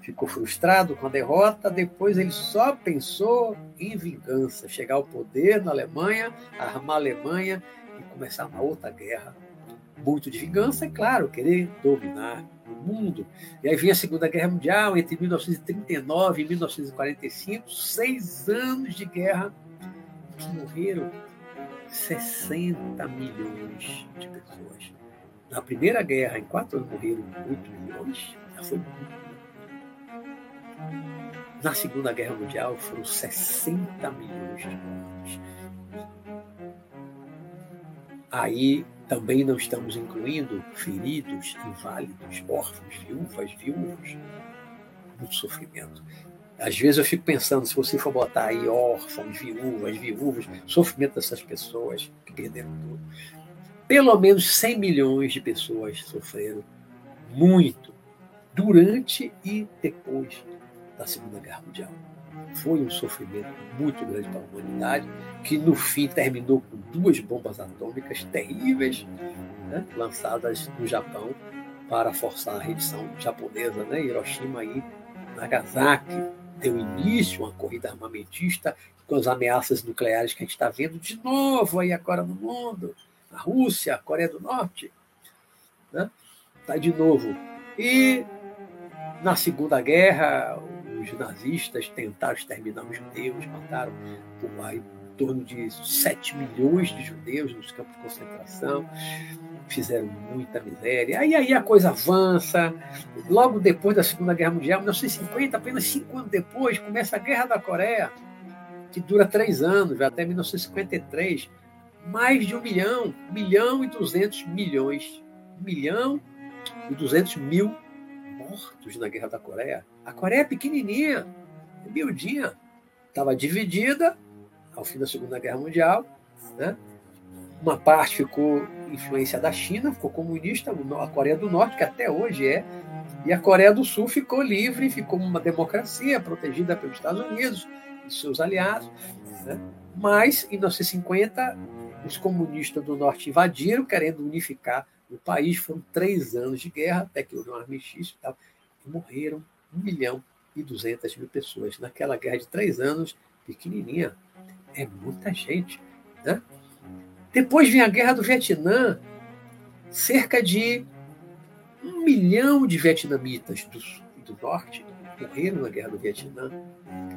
ficou frustrado com a derrota, depois ele só pensou em vingança, chegar ao poder na Alemanha, armar a Alemanha e começar uma outra guerra. Muito de vingança, é claro, querer dominar o mundo. E aí vem a Segunda Guerra Mundial, entre 1939 e 1945, seis anos de guerra que morreram 60 milhões de pessoas. Na Primeira Guerra, em quatro anos, morreram 8 milhões. Já foi muito. Na Segunda Guerra Mundial, foram 60 milhões de mortos. Aí também não estamos incluindo feridos, inválidos, órfãos, viúvas, viúvos. Muito sofrimento. Às vezes eu fico pensando, se você for botar aí órfãos, viúvas, viúvas, sofrimento dessas pessoas que perderam tudo. Pelo menos 100 milhões de pessoas sofreram muito durante e depois da Segunda Guerra Mundial. Foi um sofrimento muito grande para a humanidade, que no fim terminou com duas bombas atômicas terríveis né, lançadas no Japão para forçar a rendição japonesa, né, Hiroshima e Nagasaki deu início a uma corrida armamentista com as ameaças nucleares que a gente está vendo de novo aí agora no mundo. A Rússia, a Coreia do Norte. Né? Tá de novo. E na Segunda Guerra, os nazistas tentaram exterminar os judeus, mataram por aí, em torno de 7 milhões de judeus nos campos de concentração fizeram muita miséria. Aí, aí a coisa avança. Logo depois da Segunda Guerra Mundial, 1950, apenas cinco anos depois, começa a Guerra da Coreia, que dura três anos, até 1953. Mais de um milhão, milhão e duzentos milhões, milhão e duzentos mil mortos na Guerra da Coreia. A Coreia é pequenininha, é miudinha. Estava dividida ao fim da Segunda Guerra Mundial, né? Uma parte ficou influência da China, ficou comunista, a Coreia do Norte, que até hoje é, e a Coreia do Sul ficou livre, ficou uma democracia protegida pelos Estados Unidos e seus aliados. Né? Mas, em 1950, os comunistas do Norte invadiram, querendo unificar o país. Foram três anos de guerra, até que houve um armistício e tal, e morreram um milhão e duzentas mil pessoas. Naquela guerra de três anos, pequenininha, é muita gente. Né? Depois vem a Guerra do Vietnã, cerca de um milhão de vietnamitas do, do norte morreram na Guerra do Vietnã.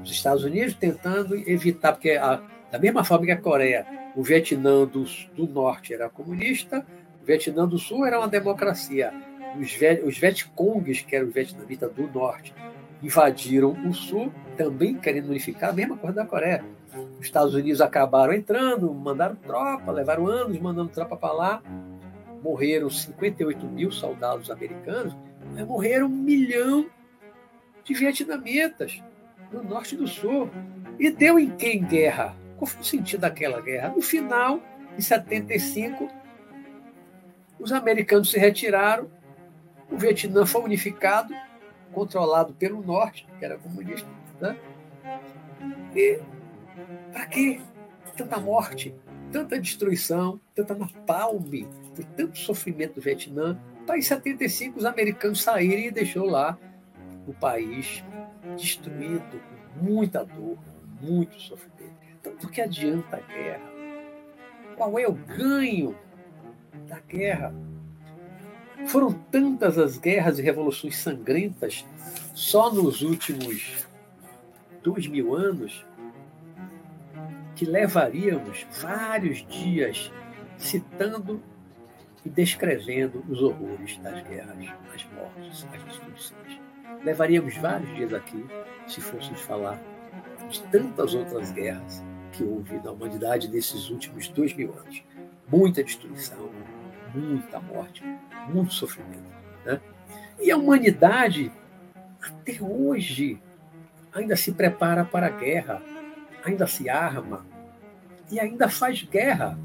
Os Estados Unidos tentando evitar, porque a, da mesma forma que a Coreia, o Vietnã do, do norte era comunista, o Vietnã do sul era uma democracia. Os, os Vietcongs, que eram os vietnamitas do norte, invadiram o sul, também querendo unificar a mesma coisa da Coreia. Os Estados Unidos acabaram entrando, mandaram tropa, levaram anos mandando tropa para lá. Morreram 58 mil soldados americanos, mas morreram um milhão de vietnamitas no norte e do sul. E deu em quem guerra? Qual foi o sentido daquela guerra? No final, em 75, os americanos se retiraram, o Vietnã foi unificado, controlado pelo norte, que era comunista, né? e para quê? Tanta morte, tanta destruição, tanta napalm, tanto sofrimento do Vietnã. Para em 75 os americanos saírem e deixou lá o país destruído, com muita dor, muito sofrimento. Por que adianta a guerra? Qual é o ganho da guerra? Foram tantas as guerras e revoluções sangrentas só nos últimos dois mil anos que levaríamos vários dias citando e descrevendo os horrores das guerras, as mortes, as destruições. Levaríamos vários dias aqui se fôssemos falar de tantas outras guerras que houve na humanidade nesses últimos dois mil anos. Muita destruição, muita morte, muito sofrimento. Né? E a humanidade, até hoje, ainda se prepara para a guerra, ainda se arma e ainda faz guerra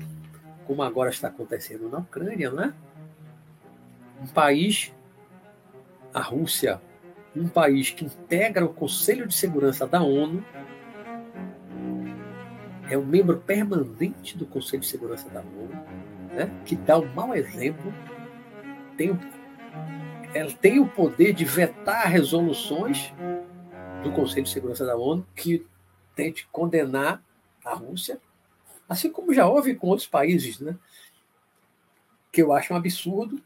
como agora está acontecendo na Ucrânia, né? Um país, a Rússia, um país que integra o Conselho de Segurança da ONU, é um membro permanente do Conselho de Segurança da ONU, né? que dá um mau exemplo, tem, ela tem o poder de vetar resoluções do Conselho de Segurança da ONU que tente condenar a Rússia Assim como já houve com outros países, né? que eu acho um absurdo,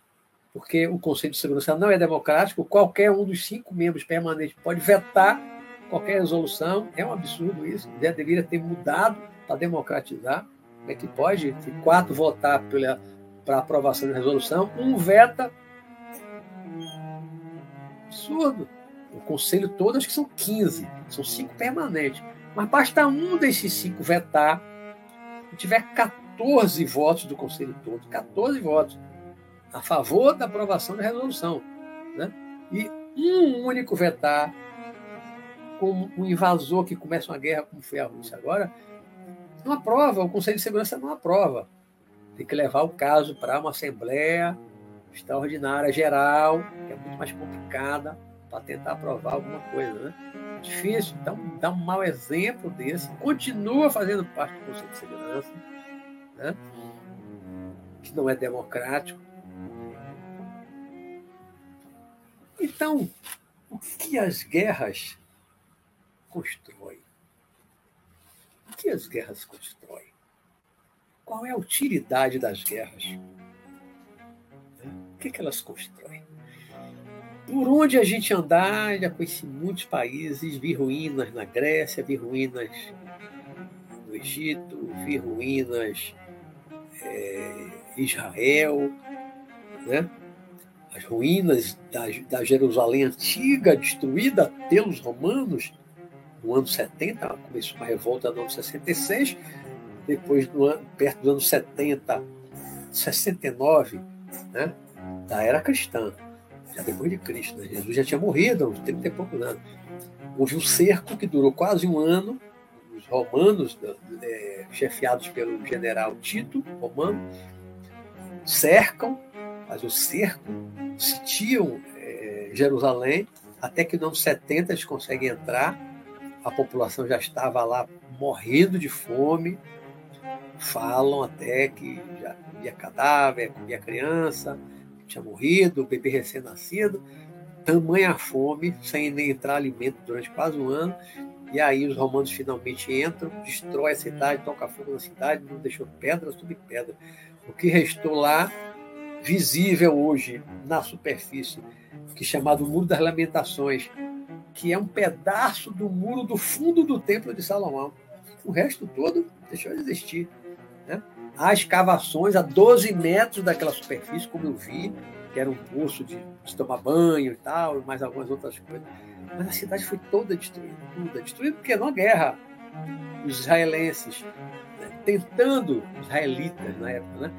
porque o Conselho de Segurança não é democrático, qualquer um dos cinco membros permanentes pode vetar qualquer resolução, é um absurdo isso, deveria ter mudado para democratizar. Como é que pode, se quatro votar para aprovação de resolução, um veta. Absurdo. O conselho todo, acho que são 15, são cinco permanentes. Mas basta um desses cinco vetar tiver 14 votos do Conselho todo, 14 votos a favor da aprovação da resolução, né? e um único vetar, como um invasor que começa uma guerra, como foi a Rússia agora, não aprova, o Conselho de Segurança não aprova. Tem que levar o caso para uma Assembleia Extraordinária Geral, que é muito mais complicada, para tentar aprovar alguma coisa. Né? difícil, um, dá um mau exemplo desse, continua fazendo parte do Conselho de Segurança, né? que não é democrático. Então, o que as guerras constroem? O que as guerras constroem? Qual é a utilidade das guerras? O que, que elas constroem? Por onde a gente andar, já conheci muitos países, vi ruínas na Grécia, vi ruínas no Egito, vi ruínas é, Israel, né? as ruínas da, da Jerusalém antiga, destruída pelos romanos no ano 70, começou uma revolta no ano 66, depois, no ano, perto dos anos 70, 69, né? da era cristã já depois de Cristo. Né? Jesus já tinha morrido há uns 30 e poucos anos. Houve um cerco que durou quase um ano. Os romanos, é, chefiados pelo general Tito, romano, cercam, fazem o cerco, sitiam é, Jerusalém, até que no ano 70 eles conseguem entrar. A população já estava lá morrendo de fome. Falam até que já comia cadáver, comia criança tinha morrido, bebê recém-nascido, tamanha fome, sem nem entrar alimento durante quase um ano. E aí os romanos finalmente entram, destrói a cidade, toca fogo na cidade, não deixou pedra sobre pedra. O que restou lá, visível hoje na superfície, que é chamado Muro das Lamentações, que é um pedaço do muro do fundo do Templo de Salomão. O resto todo deixou de existir. Né? Há escavações a 12 metros daquela superfície, como eu vi, que era um poço de, tomar banho e tal, mais algumas outras coisas. Mas a cidade foi toda destruída, toda destruída, porque numa guerra, os israelenses né, tentando, os israelitas na época, né,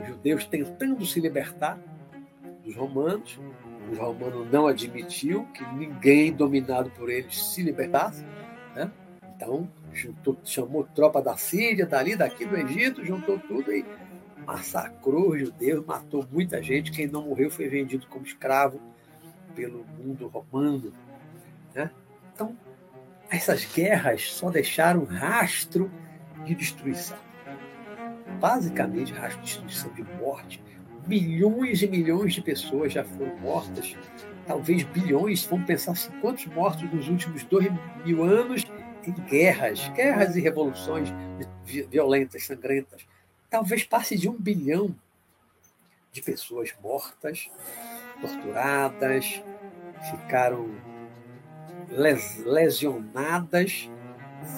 os judeus tentando se libertar dos romanos, os romanos não admitiu que ninguém dominado por eles se libertasse, né? então juntou, chamou tropa da Síria, dali, daqui do Egito, juntou tudo e massacrou os judeus, matou muita gente. Quem não morreu foi vendido como escravo pelo mundo romano. Né? Então, essas guerras só deixaram rastro de destruição. Basicamente, rastro de destruição, de morte. Milhões e milhões de pessoas já foram mortas, talvez bilhões. Vamos pensar assim, quantos mortos nos últimos dois mil anos em guerras, guerras e revoluções violentas, sangrentas. Talvez passe de um bilhão de pessoas mortas, torturadas, ficaram les lesionadas,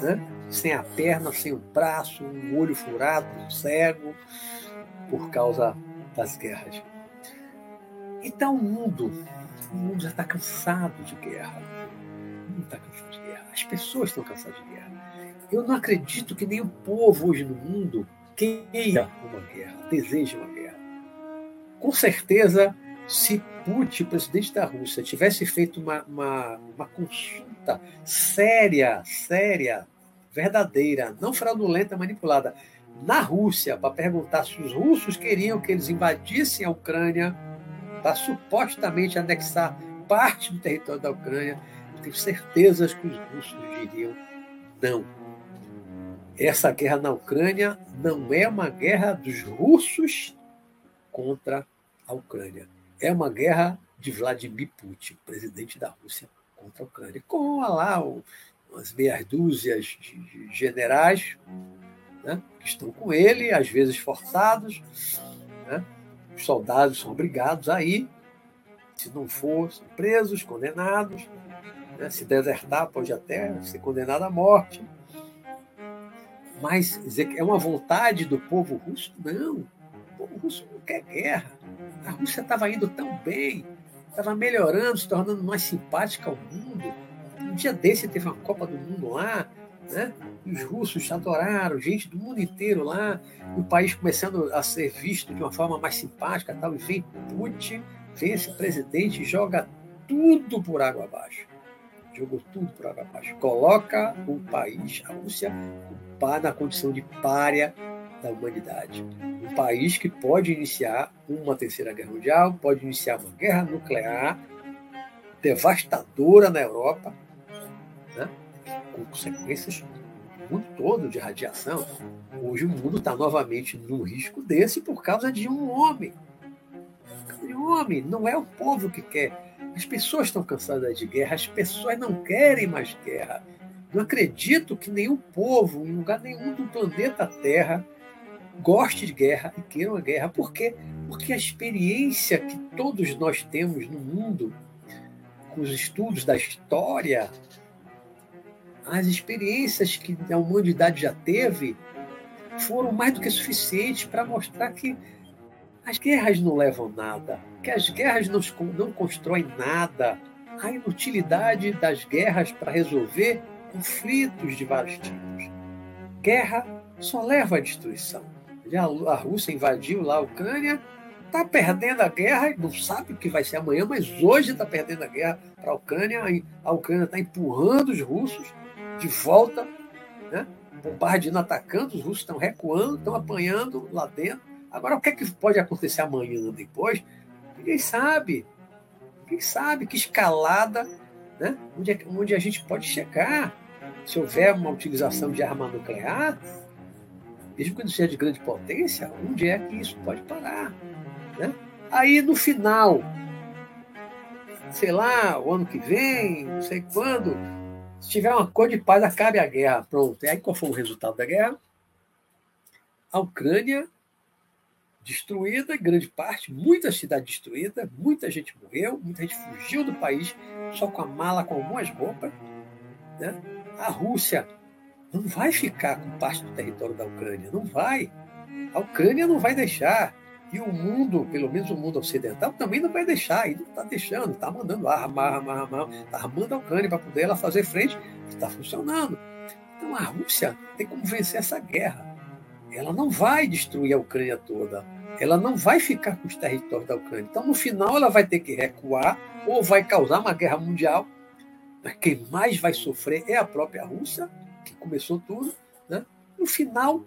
né? sem a perna, sem o braço, um olho furado, um cego, por causa das guerras. Então o mundo, o mundo já está cansado de guerra. O mundo está cansado de guerra. As pessoas estão cansadas de guerra. Eu não acredito que o povo hoje no mundo queira uma guerra, deseja uma guerra. Com certeza, se Putin, presidente da Rússia, tivesse feito uma, uma, uma consulta séria, séria, verdadeira, não fraudulenta, manipulada, na Rússia, para perguntar se os russos queriam que eles invadissem a Ucrânia para supostamente anexar parte do território da Ucrânia, eu tenho certeza que os russos diriam não. Essa guerra na Ucrânia não é uma guerra dos russos contra a Ucrânia. É uma guerra de Vladimir Putin, presidente da Rússia, contra a Ucrânia. Com lá umas meias dúzias de generais né, que estão com ele, às vezes forçados. Né? Os soldados são obrigados a ir. Se não for, são presos, condenados. Né? Se desertar, pode até ser condenado à morte. Mas é uma vontade do povo russo? Não. O povo russo não quer guerra. A Rússia estava indo tão bem, estava melhorando, se tornando mais simpática ao mundo. Um dia desse teve uma Copa do Mundo lá, né? os russos adoraram, gente do mundo inteiro lá, o país começando a ser visto de uma forma mais simpática, tal, e vem Putin, vem esse presidente joga tudo por água abaixo. Jogou tudo por água abaixo. Coloca o país, a Rússia, na condição de párea da humanidade. Um país que pode iniciar uma terceira guerra mundial, pode iniciar uma guerra nuclear devastadora na Europa, né? com consequências no mundo todo de radiação. Hoje o mundo está novamente num risco desse por causa de um homem. De um homem, não é o povo que quer. As pessoas estão cansadas de guerra, as pessoas não querem mais guerra. Não acredito que nenhum povo, em lugar nenhum do planeta Terra, goste de guerra e queira uma guerra. Por quê? Porque a experiência que todos nós temos no mundo, com os estudos da história, as experiências que a humanidade já teve, foram mais do que suficientes para mostrar que as guerras não levam nada, que as guerras não, não constroem nada. A inutilidade das guerras para resolver conflitos de vários tipos. Guerra só leva à destruição. A Rússia invadiu lá a Ucrânia, está perdendo a guerra, não sabe o que vai ser amanhã, mas hoje está perdendo a guerra para a Ucrânia. A Ucrânia está empurrando os russos de volta, né? bombardeando, atacando, os russos estão recuando, estão apanhando lá dentro. Agora, o que, é que pode acontecer amanhã, depois? Ninguém sabe. Ninguém sabe que escalada, né? onde, é, onde a gente pode chegar se houver uma utilização de arma nuclear, mesmo que não seja de grande potência, onde é que isso pode parar? Né? Aí, no final, sei lá, o ano que vem, não sei quando, se tiver uma cor de paz, acabe a guerra. Pronto. E aí, qual foi o resultado da guerra? A Ucrânia destruída, grande parte, muita cidade destruída, muita gente morreu, muita gente fugiu do país só com a mala, com algumas roupas. Né? A Rússia não vai ficar com parte do território da Ucrânia, não vai. A Ucrânia não vai deixar. E o mundo, pelo menos o mundo ocidental, também não vai deixar, e não está deixando, está mandando arma, arma, arma, está armando a Ucrânia para poder ela fazer frente, está funcionando. Então a Rússia tem como vencer essa guerra. Ela não vai destruir a Ucrânia toda, ela não vai ficar com os territórios da Ucrânia. Então, no final, ela vai ter que recuar ou vai causar uma guerra mundial. Mas quem mais vai sofrer é a própria Rússia, que começou tudo. Né? No final,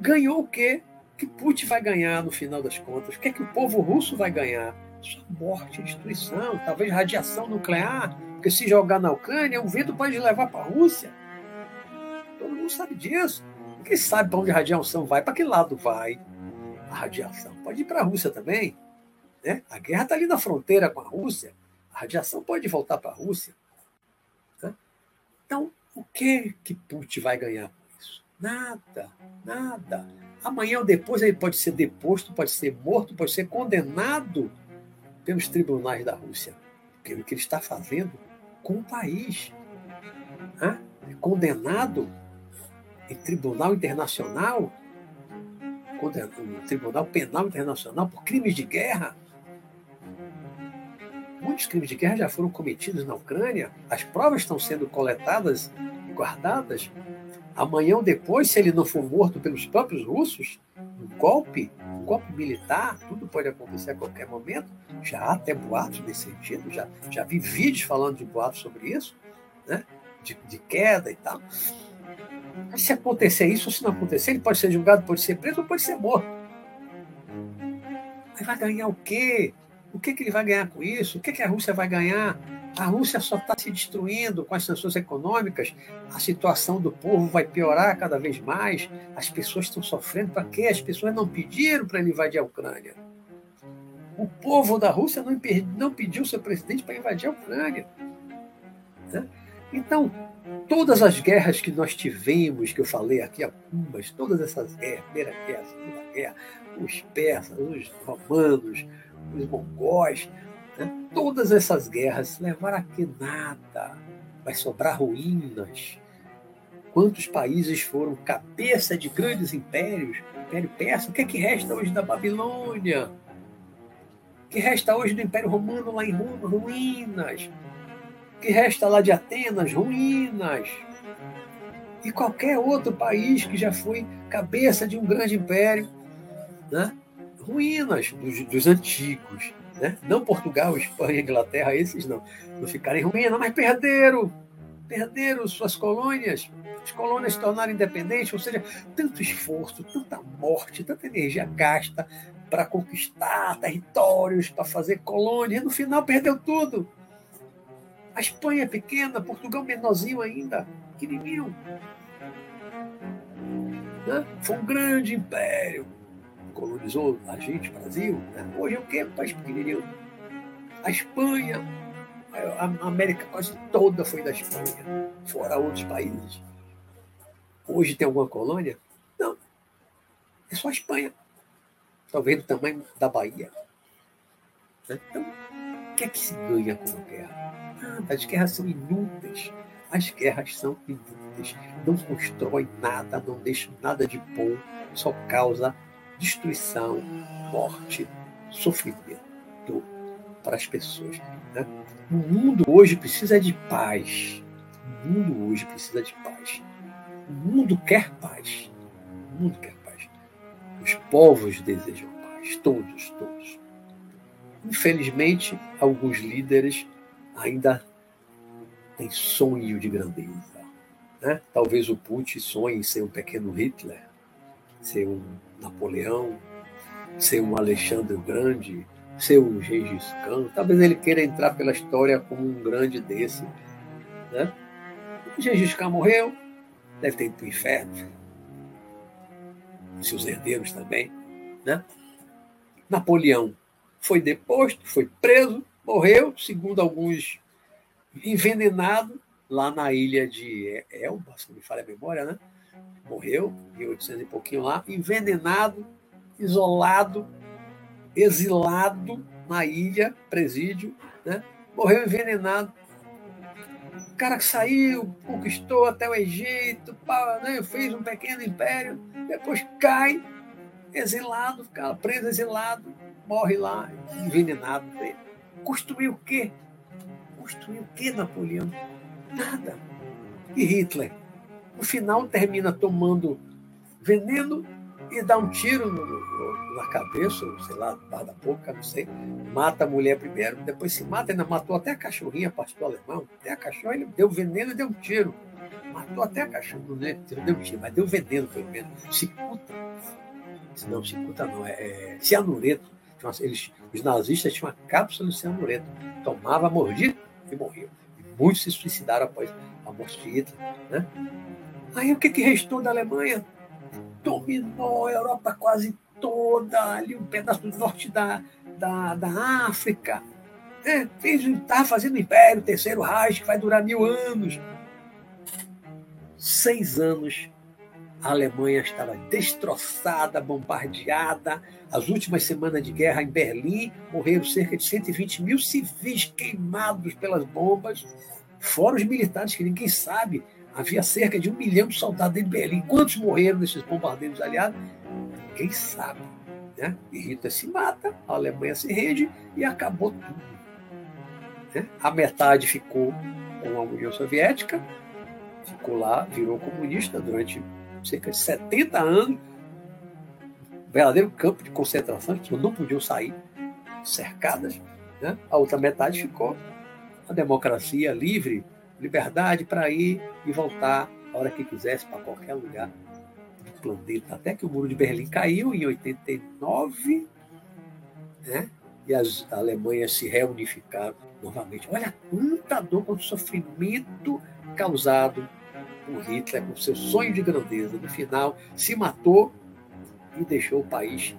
ganhou o quê? Que Putin vai ganhar no final das contas? O que é que o povo russo vai ganhar? Só morte, destruição, talvez radiação nuclear, porque se jogar na Ucrânia, o vento pode levar para a Rússia. Todo mundo sabe disso. Quem sabe para onde a radiação vai? Para que lado vai a radiação? Pode ir para a Rússia também. Né? A guerra está ali na fronteira com a Rússia. A radiação pode voltar para a Rússia. Né? Então, O que que Putin vai ganhar com isso? Nada, nada. Amanhã ou depois ele pode ser deposto, pode ser morto, pode ser condenado pelos tribunais da Rússia pelo que ele está fazendo com o país. Né? Condenado em tribunal internacional, condenado no Tribunal Penal Internacional por crimes de guerra. Muitos crimes de guerra já foram cometidos na Ucrânia, as provas estão sendo coletadas e guardadas. Amanhã ou depois, se ele não for morto pelos próprios russos, um golpe, um golpe militar, tudo pode acontecer a qualquer momento. Já há até boatos nesse sentido, já, já vi vídeos falando de boatos sobre isso, né? de, de queda e tal. Mas se acontecer isso ou se não acontecer, ele pode ser julgado, pode ser preso ou pode ser morto. Aí vai ganhar o quê? O que, que ele vai ganhar com isso? O que, que a Rússia vai ganhar? A Rússia só está se destruindo com as sanções econômicas, a situação do povo vai piorar cada vez mais, as pessoas estão sofrendo. Para quê? As pessoas não pediram para ele invadir a Ucrânia. O povo da Rússia não, não pediu seu presidente para invadir a Ucrânia. Né? Então, todas as guerras que nós tivemos, que eu falei aqui algumas, todas essas guerras, Primeira Guerra, Segunda Guerra, os persas, os romanos, os mongóis, né? todas essas guerras levaram a que nada, vai sobrar ruínas. Quantos países foram cabeça de grandes impérios? Império Persa, o que é que resta hoje da Babilônia? O que resta hoje do Império Romano lá em Roma? Ruínas. O que resta lá de Atenas? Ruínas. E qualquer outro país que já foi cabeça de um grande império, né? ruínas dos, dos antigos. Né? Não Portugal, Espanha, Inglaterra, esses não. Não ficaram em ruína, mas perderam. Perderam suas colônias. As colônias se tornaram independentes, ou seja, tanto esforço, tanta morte, tanta energia gasta para conquistar territórios, para fazer colônias, no final perdeu tudo. A Espanha é pequena, Portugal menorzinho ainda, pequenininho. Né? Foi um grande império, colonizou a gente, Brasil. Né? Hoje é o quê? Um país pequenininho. A Espanha, a América quase toda foi da Espanha, fora outros países. Hoje tem alguma colônia? Não. É só a Espanha. Talvez do tamanho da Bahia. Então, o que é que se ganha com a guerra? Nada. As guerras são inúteis. As guerras são inúteis. Não constroem nada, não deixam nada de bom, só causa destruição, morte, sofrimento para as pessoas. Né? O mundo hoje precisa de paz. O mundo hoje precisa de paz. O mundo quer paz. O mundo quer paz. Os povos desejam paz. Todos, todos. Infelizmente, alguns líderes ainda têm sonho de grandeza. Né? Talvez o Putin sonhe em ser um pequeno Hitler, ser um Napoleão, ser um Alexandre o Grande, ser um Gengis Khan. Talvez ele queira entrar pela história como um grande desse. Né? O Gengis Khan morreu, deve ter ido para o inferno. Seus herdeiros também. Né? Napoleão foi deposto, foi preso, morreu, segundo alguns, envenenado lá na ilha de Elba, se não me falha a memória, né? Morreu, em 1800 e pouquinho lá, envenenado, isolado, exilado na ilha, presídio, né? morreu envenenado. O cara que saiu, conquistou até o Egito, né? fez um pequeno império, depois cai, exilado, fica preso, exilado, morre lá, envenenado. Construiu o quê? Construiu o quê, Napoleão? Nada. E Hitler? No final termina tomando veneno e dá um tiro no, no, na cabeça, sei lá, da boca, não sei. Mata a mulher primeiro, depois se mata, ainda matou até a cachorrinha, pastor alemão. Até a cachorra, ele deu veneno e deu um tiro. Matou até a cachorra, não deu um tiro, mas deu veneno pelo menos. Cicuta. Não, cicuta não, é, é cianureto. Eles, os nazistas tinham uma cápsula de cianureto. Tomava, mordia e morria. Muitos se suicidaram após a morte de Hitler. Né? Aí o que, que restou da Alemanha? Dominou a Europa quase toda, ali um pedaço do norte da, da, da África. É, estava fazendo o Império, Terceiro Reich, que vai durar mil anos. seis anos, a Alemanha estava destroçada, bombardeada. As últimas semanas de guerra em Berlim morreram cerca de 120 mil civis queimados pelas bombas, fora os militares que ninguém sabe. Havia cerca de um milhão de soldados em Berlim. Quantos morreram nesses bombardeios aliados? Ninguém sabe. Né? E Hitler se mata, a Alemanha se rende e acabou tudo. Né? A metade ficou com a União Soviética, ficou lá, virou comunista durante cerca de 70 anos, verdadeiro campo de concentração, as pessoas não podiam sair, cercadas. Né? A outra metade ficou a democracia livre, liberdade para ir e voltar a hora que quisesse para qualquer lugar do planeta. Até que o muro de Berlim caiu em 89, né? e as Alemanhas se reunificaram novamente. Olha quanta dor, quanto sofrimento causado por Hitler, com seu sonho de grandeza. No final, se matou e deixou o país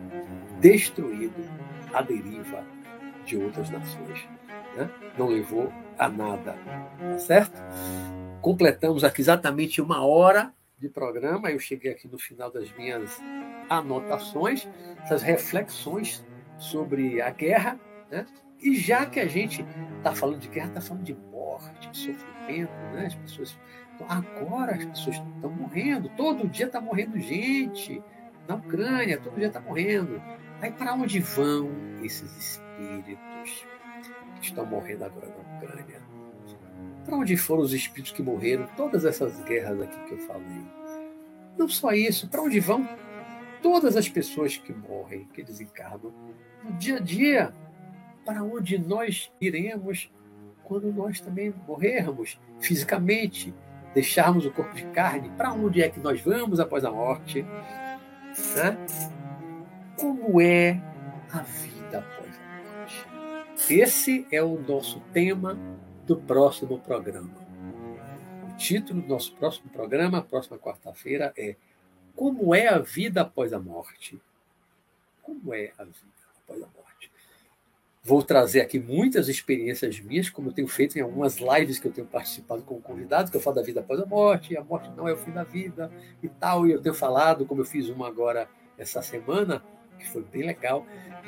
destruído à deriva de outras nações. Né? Não levou a nada, tá certo? Completamos aqui exatamente uma hora de programa. Eu cheguei aqui no final das minhas anotações, essas reflexões sobre a guerra, né? E já que a gente está falando de guerra, está falando de morte, de sofrimento, né? As pessoas agora as pessoas estão morrendo, todo dia está morrendo gente na Ucrânia, todo dia está morrendo. Aí para onde vão esses espíritos que estão morrendo agora na Ucrânia? Para onde foram os espíritos que morreram todas essas guerras aqui que eu falei? Não só isso, para onde vão todas as pessoas que morrem, que desencarnam no dia a dia? para onde nós iremos quando nós também morrermos fisicamente, deixarmos o corpo de carne, para onde é que nós vamos após a morte? Né? Como é a vida? Esse é o nosso tema do próximo programa. O título do nosso próximo programa, próxima quarta-feira, é Como é a vida após a morte? Como é a vida após a morte? Vou trazer aqui muitas experiências minhas, como eu tenho feito em algumas lives que eu tenho participado com convidados, que eu falo da vida após a morte, a morte não é o fim da vida e tal. E eu tenho falado, como eu fiz uma agora essa semana, que foi bem legal.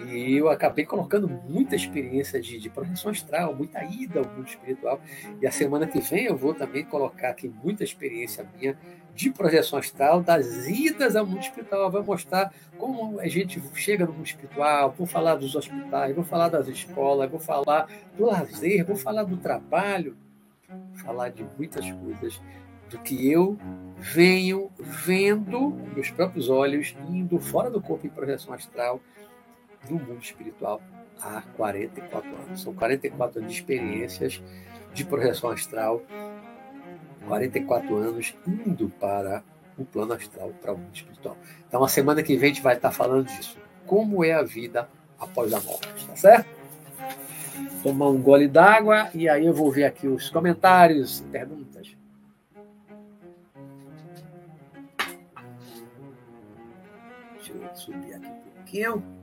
E eu acabei colocando muita experiência de, de projeção astral, muita ida ao mundo espiritual. E a semana que vem eu vou também colocar aqui muita experiência minha de projeção astral, das idas ao mundo espiritual. Vai mostrar como a gente chega no mundo espiritual. Vou falar dos hospitais, vou falar das escolas, vou falar do lazer, vou falar do trabalho, vou falar de muitas coisas do que eu venho vendo meus próprios olhos, indo fora do corpo em projeção astral no mundo espiritual há 44 anos. São 44 anos de experiências de projeção astral, 44 anos indo para o plano astral, para o mundo espiritual. Então, a semana que vem a gente vai estar falando disso. Como é a vida após a morte, tá certo? Tomar um gole d'água e aí eu vou ver aqui os comentários, perguntas. Subir aqui um pouquinho.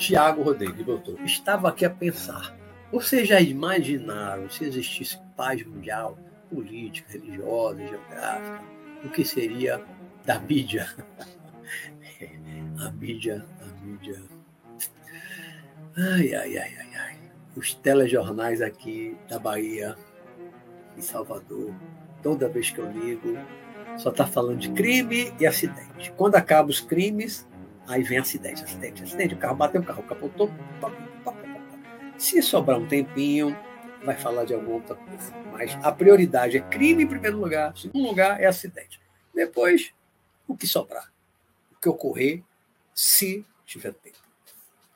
Tiago Rodrigues, doutor, estava aqui a pensar. Vocês já imaginaram se existisse paz mundial, política, religiosa, geográfica, o que seria da mídia? a mídia, a mídia. Ai, ai, ai, ai, ai. Os telejornais aqui da Bahia, em Salvador, toda vez que eu ligo, só está falando de crime e acidente. Quando acabam os crimes, Aí vem acidente, acidente, acidente. O carro bateu, o carro capotou. Se sobrar um tempinho, vai falar de alguma outra coisa. Mas a prioridade é crime em primeiro lugar, segundo lugar é acidente. Depois, o que sobrar. O que ocorrer, se tiver tempo.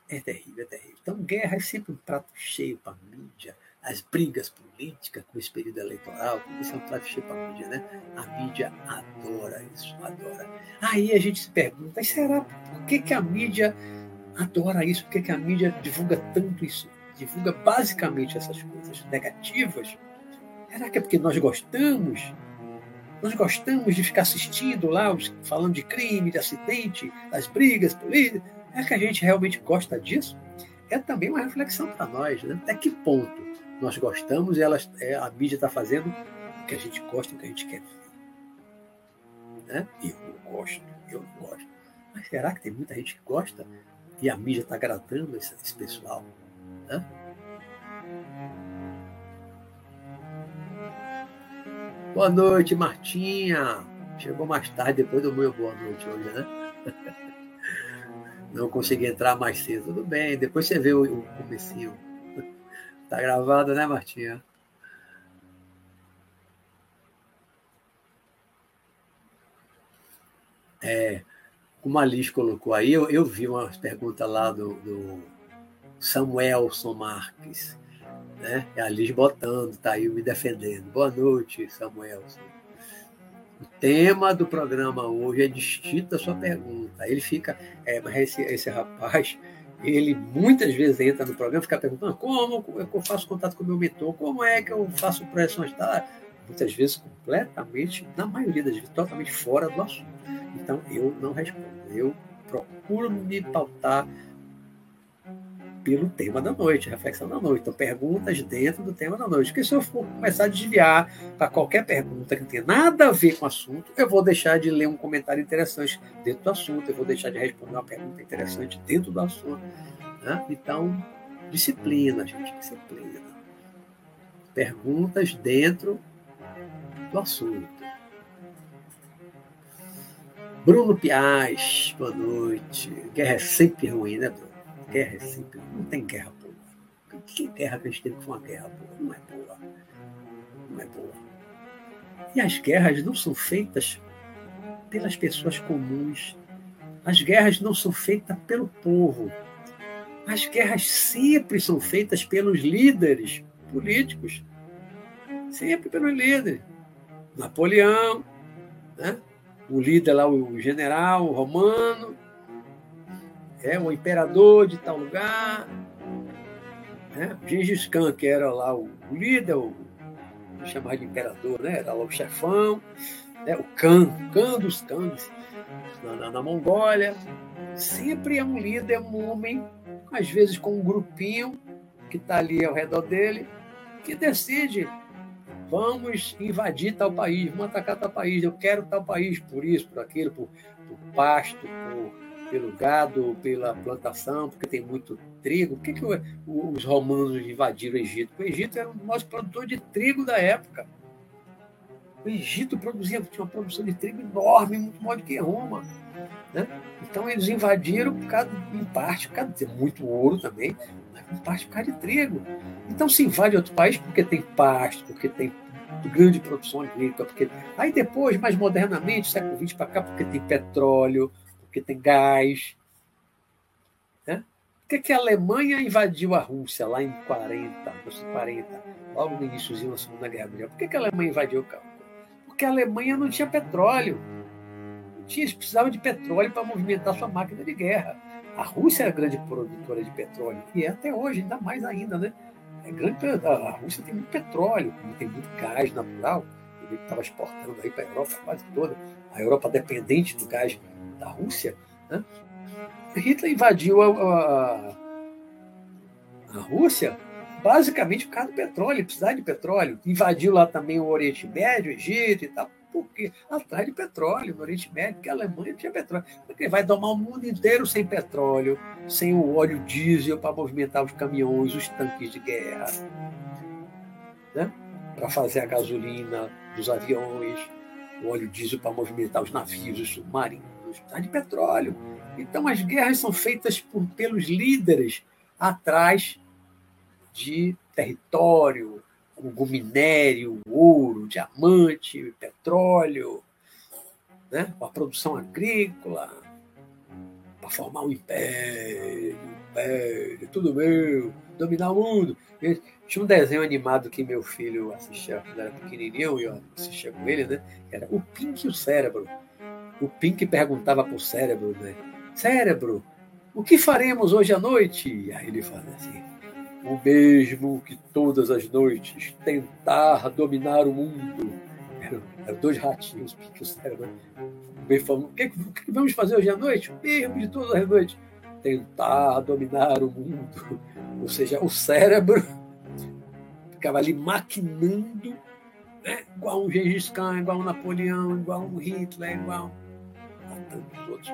É terrível, é terrível. Então, guerra é sempre um prato cheio para a mídia. As brigas políticas com esse período eleitoral, tudo isso é um prato cheio para a mídia, né? A mídia adora isso, adora. Aí a gente se pergunta, será por que, que a mídia adora isso? Por que, que a mídia divulga tanto isso? Divulga basicamente essas coisas negativas? Será que é porque nós gostamos? Nós gostamos de ficar assistindo lá, falando de crime, de acidente, das brigas políticas. É que a gente realmente gosta disso? É também uma reflexão para nós, né? Até que ponto nós gostamos e elas, é, a mídia está fazendo o que a gente gosta, o que a gente quer Né? Eu não gosto, eu não gosto. Mas será que tem muita gente que gosta e a mídia está agradando esse, esse pessoal? Né? Boa noite, Martinha. Chegou mais tarde, depois do meu boa noite hoje, né? Não consegui entrar mais cedo. Tudo bem, depois você vê o, o comecinho. Tá gravado, né, Martinha? É, como a Liz colocou aí, eu, eu vi umas perguntas lá do, do Samuelson Marques. Né? É a Liz botando, tá aí me defendendo. Boa noite, Samuelson. O tema do programa hoje é distinto da sua pergunta. Ele fica, é, mas esse, esse rapaz, ele muitas vezes entra no programa e fica perguntando como eu faço contato com o meu mentor, como é que eu faço projeções, tá? Muitas vezes completamente, na maioria das vezes, totalmente fora do assunto. Então eu não respondo. Eu procuro me pautar pelo tema da noite, reflexão da noite. Então, perguntas dentro do tema da noite. Porque se eu for começar a desviar para qualquer pergunta que não tenha nada a ver com o assunto, eu vou deixar de ler um comentário interessante dentro do assunto, eu vou deixar de responder uma pergunta interessante dentro do assunto. Né? Então, disciplina, gente, disciplina. Perguntas dentro do assunto. Bruno Piaz, boa noite. Guerra é sempre ruim, né, Bruno? Guerra é sempre. Não tem guerra boa. Que guerra que a gente teve que uma guerra boa? Não é boa. Não é boa. E as guerras não são feitas pelas pessoas comuns. As guerras não são feitas pelo povo. As guerras sempre são feitas pelos líderes políticos. Sempre pelos líderes. Napoleão, né? o líder lá, o general romano, é, o imperador de tal lugar, né? Gengis Khan, que era lá o líder, o chamado de imperador, né? era lá o chefão, né? o Khan, Khan dos Khans, na, na, na Mongólia, sempre é um líder, um homem, às vezes com um grupinho que está ali ao redor dele, que decide vamos invadir tal país, vamos atacar tal país, eu quero tal país por isso, por aquilo, por, por pasto, por pelo gado, pela plantação, porque tem muito trigo. Por que, que os romanos invadiram o Egito? O Egito era o nosso produtor de trigo da época. O Egito produzia, tinha uma produção de trigo enorme, muito maior do que Roma. Né? Então eles invadiram por causa, em parte, por causa de muito ouro também, mas em parte por causa de trigo. Então se invade outro país porque tem pasto, porque tem grande produção agrícola, porque aí depois, mais modernamente, século XX para cá, porque tem petróleo, porque tem gás. Né? Por que, que a Alemanha invadiu a Rússia lá em 40, 1940, logo no início da Segunda Guerra Mundial? Por que, que a Alemanha invadiu o campo? Porque a Alemanha não tinha petróleo. Não tinha, precisava de petróleo para movimentar sua máquina de guerra. A Rússia era grande produtora de petróleo, e é até hoje, ainda mais ainda, né? É grande, a Rússia tem muito petróleo, tem muito gás natural, ele estava exportando aí para a Europa quase toda. A Europa dependente do gás da Rússia, né? Hitler invadiu a, a, a, Rússia basicamente por causa do petróleo, precisar de petróleo. Invadiu lá também o Oriente Médio, o Egito e tal. Por quê? Atrás de petróleo no Oriente Médio, porque a Alemanha tinha petróleo. Porque vai domar o mundo inteiro sem petróleo, sem o óleo diesel para movimentar os caminhões, os tanques de guerra, né? Para fazer a gasolina dos aviões, o óleo diesel para movimentar os navios, os submarinos está de petróleo. Então, as guerras são feitas por, pelos líderes atrás de território, como minério, ouro, diamante, petróleo, né? a produção agrícola, para formar um império. Velho, tudo meu, dominar o mundo. Tinha um desenho animado que meu filho assistia quando era pequenininho, e eu assistia com ele, né? Era o Pink e o Cérebro. O Pink perguntava para o cérebro, né? Cérebro, o que faremos hoje à noite? E aí ele fala assim, o mesmo que todas as noites, tentar dominar o mundo. Eram, eram dois ratinhos, Pink e o Cérebro. Bem falando, o que, o que vamos fazer hoje à noite? O mesmo de todas as noites, tentar dominar o mundo. Ou seja, o cérebro ficava ali maquinando, né? igual um Gengis Khan, igual um Napoleão, igual um Hitler, igual a tantos outros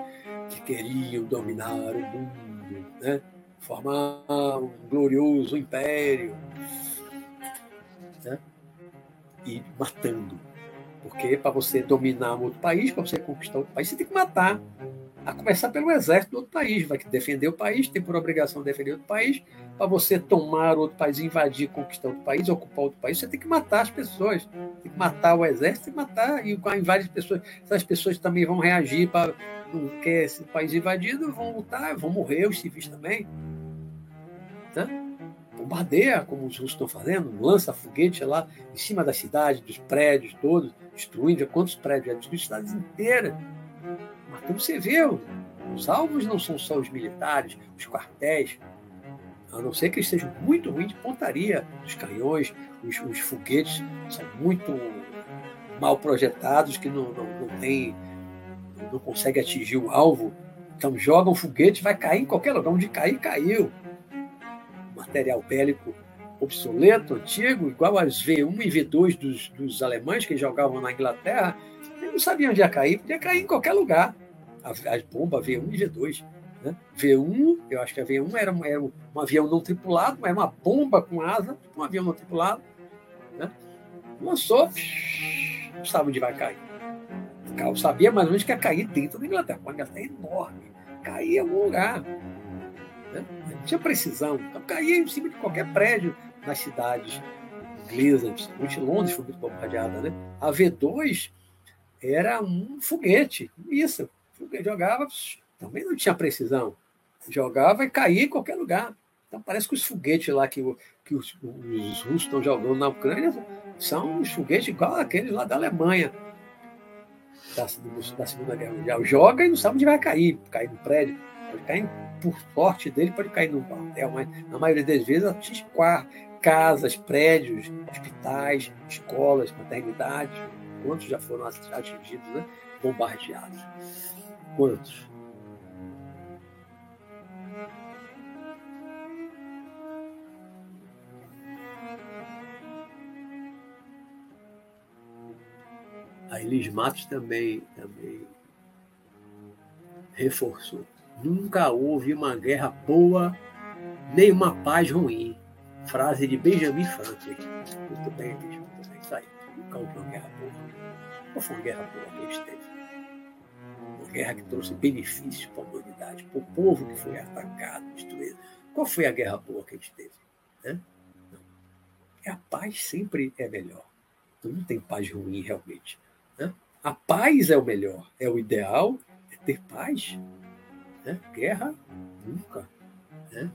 que queriam dominar o mundo, né? formar um glorioso império. Né? E matando. Porque para você dominar um outro país, para você conquistar outro país, você tem que matar a começar pelo exército do outro país. Vai defender o país, tem por obrigação defender outro país. Para você tomar outro país, invadir, conquistar outro país, ocupar outro país, você tem que matar as pessoas. Tem que matar o exército e matar. E invadir as pessoas. Essas pessoas também vão reagir para. Não quer esse país invadido, vão lutar, vão morrer os civis também. Né? Bombardeia, como os russos estão fazendo, lança foguete lá em cima da cidade, dos prédios todos, destruindo quantos prédios? Destruindo cidades inteiras como você vê, os alvos não são só os militares, os quartéis, a não ser que eles sejam muito ruins de pontaria, os canhões, os, os foguetes são muito mal projetados, que não, não, não tem, não consegue atingir o alvo. Então joga um foguete, vai cair em qualquer lugar. Onde cair, caiu. Material bélico obsoleto, antigo, igual as V1 e V2 dos, dos alemães que jogavam na Inglaterra, eles não sabiam onde ia cair, podia cair em qualquer lugar a, bomba V1 e V2. Né? V1, eu acho que a V1 era, era um, avião não tripulado, era uma bomba com asa, um avião não tripulado. Né? Lançou, não sabe onde vai cair. Eu sabia mais ou menos que ia cair dentro da Inglaterra. A Inglaterra enorme. Caía em algum lugar. Né? Não tinha precisão. Então caía em cima de qualquer prédio nas cidades inglesas, principalmente Londres foi muito bombardeada. Né? A V2 era um foguete. Isso, jogava, também não tinha precisão. Jogava e caía em qualquer lugar. Então parece que os foguetes lá que, que os, os russos estão jogando na Ucrânia são os foguetes igual aqueles lá da Alemanha, da, da Segunda Guerra Mundial. Joga e não sabe onde vai cair. Cair no prédio, pode cair por sorte dele, pode cair no hotel, mas na maioria das vezes atinge casas, prédios, hospitais, escolas, maternidades. Quantos já foram atingidos, né? bombardeados? Quantos? A Elis Matos também, também reforçou. Nunca houve uma guerra boa, nem uma paz ruim. Frase de Benjamin Franklin. Muito bem, Benjamin. Isso aí. Nunca houve uma guerra boa. Qual foi uma guerra boa que a gente teve? Guerra que trouxe benefícios para a humanidade, para o povo que foi atacado, destruído. Qual foi a guerra boa que a gente teve? Né? A paz sempre é melhor. Então, não tem paz ruim realmente. Né? A paz é o melhor, é o ideal, é ter paz. Né? Guerra, nunca. Né?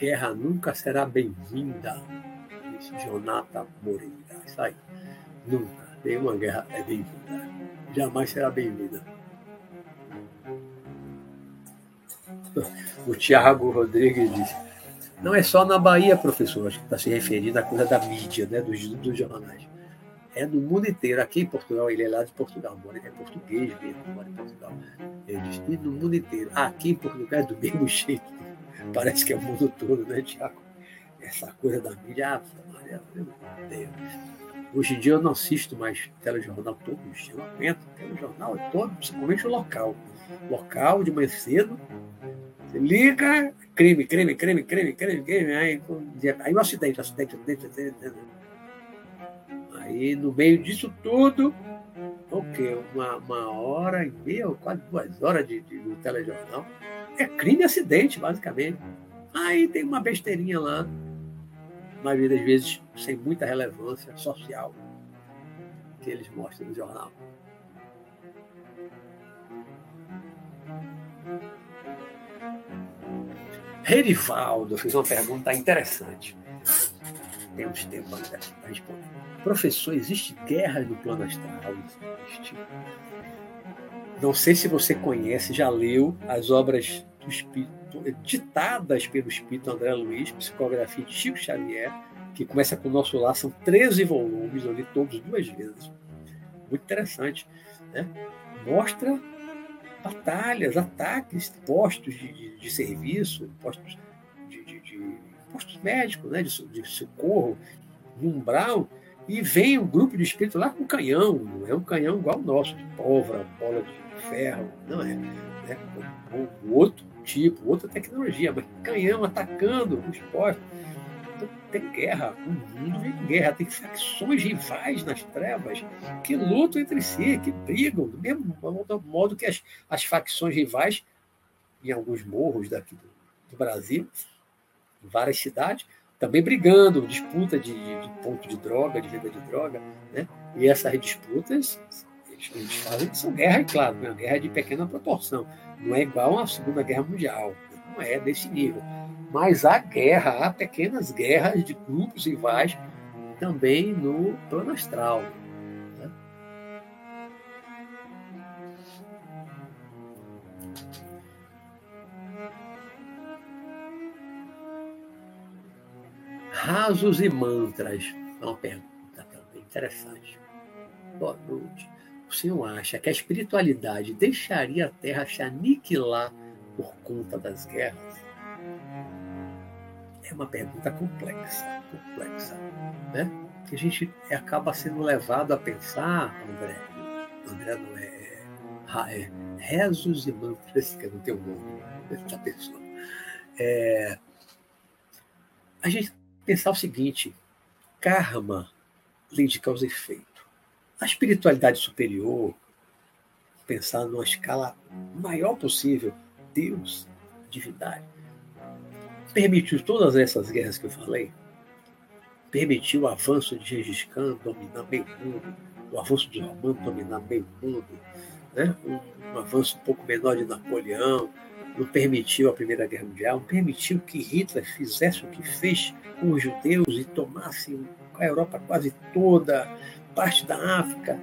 Guerra nunca será bem-vinda. Disse Jonathan Moreira. Isso aí. Nunca. Nenhuma guerra é bem-vinda. Jamais será bem-vinda. O Tiago Rodrigues diz: Não é só na Bahia, professor, acho que está se referindo à coisa da mídia, né, dos, dos jornais. É no mundo inteiro. Aqui em Portugal, ele é lá de Portugal, mora, é português mesmo, mora em Portugal. Ele diz: E no mundo inteiro. Aqui em Portugal é do mesmo jeito Parece que é o mundo todo, né, Tiago? Essa coisa da mídia, Maria, meu Deus. Hoje em dia eu não assisto mais telejornal todos os dias, eu aguento. Telejornal é todo, principalmente o local. Local, de manhã cedo, você liga, crime, crime, crime, crime, crime, crime, aí, aí um acidente, acidente, acidente, acidente. Aí no meio disso tudo, o quê? Uma, uma hora e meia, quase duas horas de, de, de telejornal é crime e acidente, basicamente. Aí tem uma besteirinha lá, a maioria das vezes sem muita relevância social, que eles mostram no jornal. Rerivaldo fez uma pergunta interessante. Temos tempo para responder. Professor, existe guerra no plano astral? Existe. Não sei se você conhece, já leu as obras Espírito, ditadas pelo Espírito André Luiz, psicografia de Chico Xavier, que começa com o nosso lar, são 13 volumes, eu li todos duas vezes. Muito interessante. Né? Mostra batalhas, ataques, postos de, de, de serviço, postos, de, de, postos médicos, né? de, socorro, no umbral, e vem um grupo de espíritos lá com canhão, não é um canhão igual o nosso, de pólvora, bola de ferro, não é. Né? Um, outro tipo, outra tecnologia, mas canhão atacando os postos. Então, tem guerra, o mundo vem com guerra, tem facções rivais nas trevas que lutam entre si, que brigam, do mesmo modo que as, as facções rivais, em alguns morros daqui do, do Brasil, em várias cidades, também brigando, disputa de, de, ponto de droga, de venda de droga, né? E essas disputas eles, eles fazem são guerra, claro, né? guerra de pequena proporção, não é igual à Segunda Guerra Mundial, não é desse nível. Mas há guerra, há pequenas guerras de grupos rivais também no plano astral. Né? Rasos e mantras. É uma pergunta também interessante. Boa noite. O senhor acha que a espiritualidade deixaria a Terra se aniquilar por conta das guerras? é uma pergunta complexa, complexa, né? Que a gente acaba sendo levado a pensar, André, André não é, é rezos e mantras, que não tem um nome, essa pessoa. É, a gente pensar o seguinte, karma, lei de causa e efeito. A espiritualidade superior, pensar numa escala maior possível, Deus, divindade, permitiu todas essas guerras que eu falei, permitiu o avanço de Gengis Khan dominar meio mundo, o avanço de Romano dominar meio mundo, né? um, um avanço um pouco menor de Napoleão, não permitiu a Primeira Guerra Mundial, não permitiu que Hitler fizesse o que fez com os judeus e tomasse a Europa quase toda, parte da África,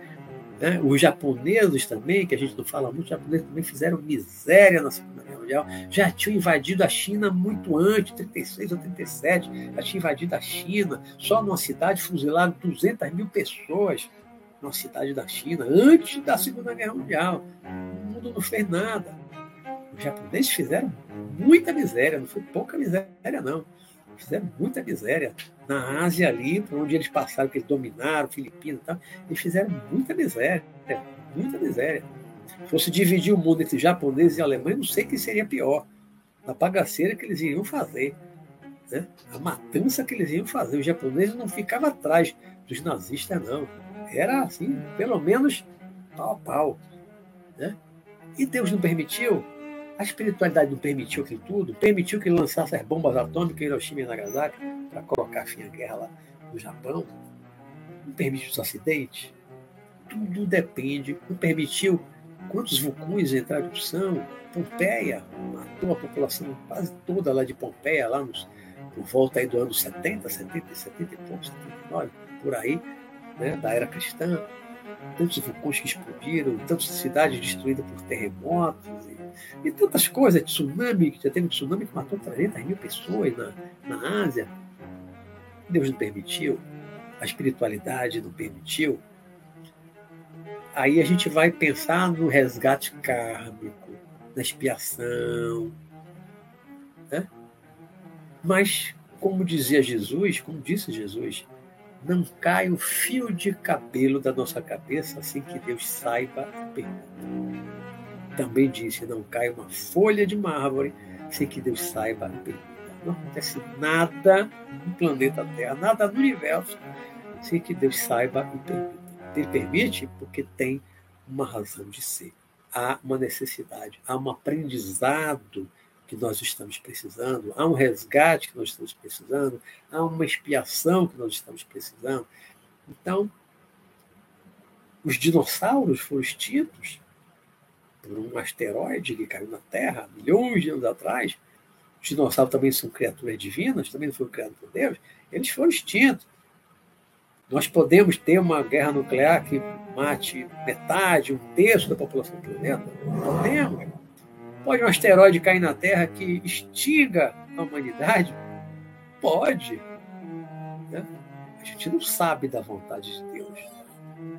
né? Os japoneses também, que a gente não fala muito, os japoneses também fizeram miséria na Segunda Guerra Mundial. Já tinham invadido a China muito antes, 36 ou 37, já tinham invadido a China. Só numa cidade fuzilaram 200 mil pessoas, numa cidade da China, antes da Segunda Guerra Mundial. O mundo não fez nada. Os japoneses fizeram muita miséria, não foi pouca miséria, não. Fizeram muita miséria na Ásia ali, por onde eles passaram, que eles dominaram, Filipinas e tal, eles fizeram muita miséria, muita miséria. Se fosse dividir o mundo entre japoneses e alemães, não sei que seria pior. A bagaceira que eles iriam fazer. Né? A matança que eles iam fazer. Os japoneses não ficavam atrás dos nazistas, não. Era assim, pelo menos pau a pau. Né? E Deus não permitiu a espiritualidade não permitiu aquilo tudo, permitiu que lançasse as bombas atômicas em Hiroshima e Nagasaki para colocar fim à guerra lá no Japão. Não permitiu os acidentes. Tudo depende. Não permitiu quantos vulcões entraram em erupção. Pompeia matou a população quase toda lá de Pompeia, lá nos, por volta aí do ano 70, 70, 70 e poucos, 79, por aí, né, da era cristã. Tantos vulcões que explodiram, tantas cidades destruídas por terremotos, e tantas coisas, tsunami, que já teve um tsunami que matou 300 mil pessoas na, na Ásia. Deus não permitiu, a espiritualidade não permitiu. Aí a gente vai pensar no resgate kármico, na expiação. Né? Mas, como dizia Jesus, como disse Jesus, não cai o fio de cabelo da nossa cabeça assim que Deus saiba a pergunta também disse: não cai uma folha de mármore sem que Deus saiba a. Não acontece nada no planeta Terra, nada no universo, sem que Deus saiba e permita. Ele permite porque tem uma razão de ser. Há uma necessidade, há um aprendizado que nós estamos precisando, há um resgate que nós estamos precisando, há uma expiação que nós estamos precisando. Então, os dinossauros foram extintos por um asteroide que caiu na Terra milhões de anos atrás. Os dinossauros também são criaturas divinas, também foram criados por Deus. Eles foram extintos. Nós podemos ter uma guerra nuclear que mate metade, um terço da população do planeta? Podemos. Pode um asteroide cair na Terra que extinga a humanidade? Pode. Né? A gente não sabe da vontade de Deus.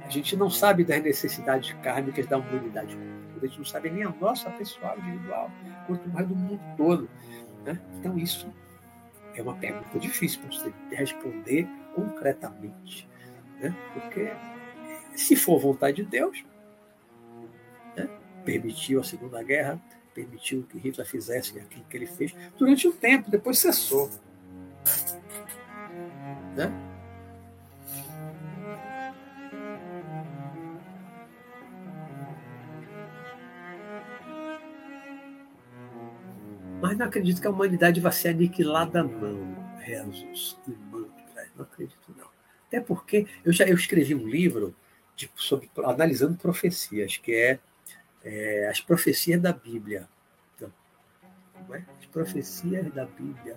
A gente não sabe das necessidades kármicas da humanidade. A gente não sabe nem a nossa pessoal individual, quanto mais do mundo todo. Né? Então, isso é uma pergunta difícil para você responder concretamente. Né? Porque, se for vontade de Deus, né? permitiu a Segunda Guerra, permitiu que Hitler fizesse aquilo que ele fez durante um tempo, depois cessou. Né? Mas não acredito que a humanidade vai ser aniquilada, não. Mantras. Não acredito, não. Até porque eu já eu escrevi um livro de, sobre, analisando profecias, que é é, as profecias da Bíblia. Então, é? As profecias da Bíblia.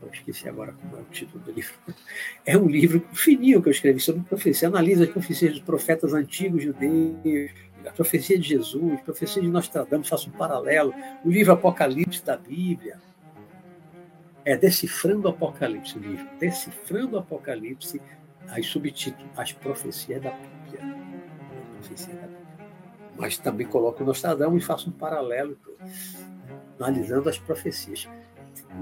Eu esqueci agora como é o título do livro. É um livro fininho que eu escrevi sobre profecia. Analisa as profecias dos profetas antigos judeus, a profecia de Jesus, a profecia de Nostradamus, faço um paralelo. O livro Apocalipse da Bíblia. É Decifrando o Apocalipse, o livro. Decifrando o Apocalipse, aí subtítulo, As Profecias da Bíblia mas também coloco o Nostradamus e faço um paralelo, analisando as profecias.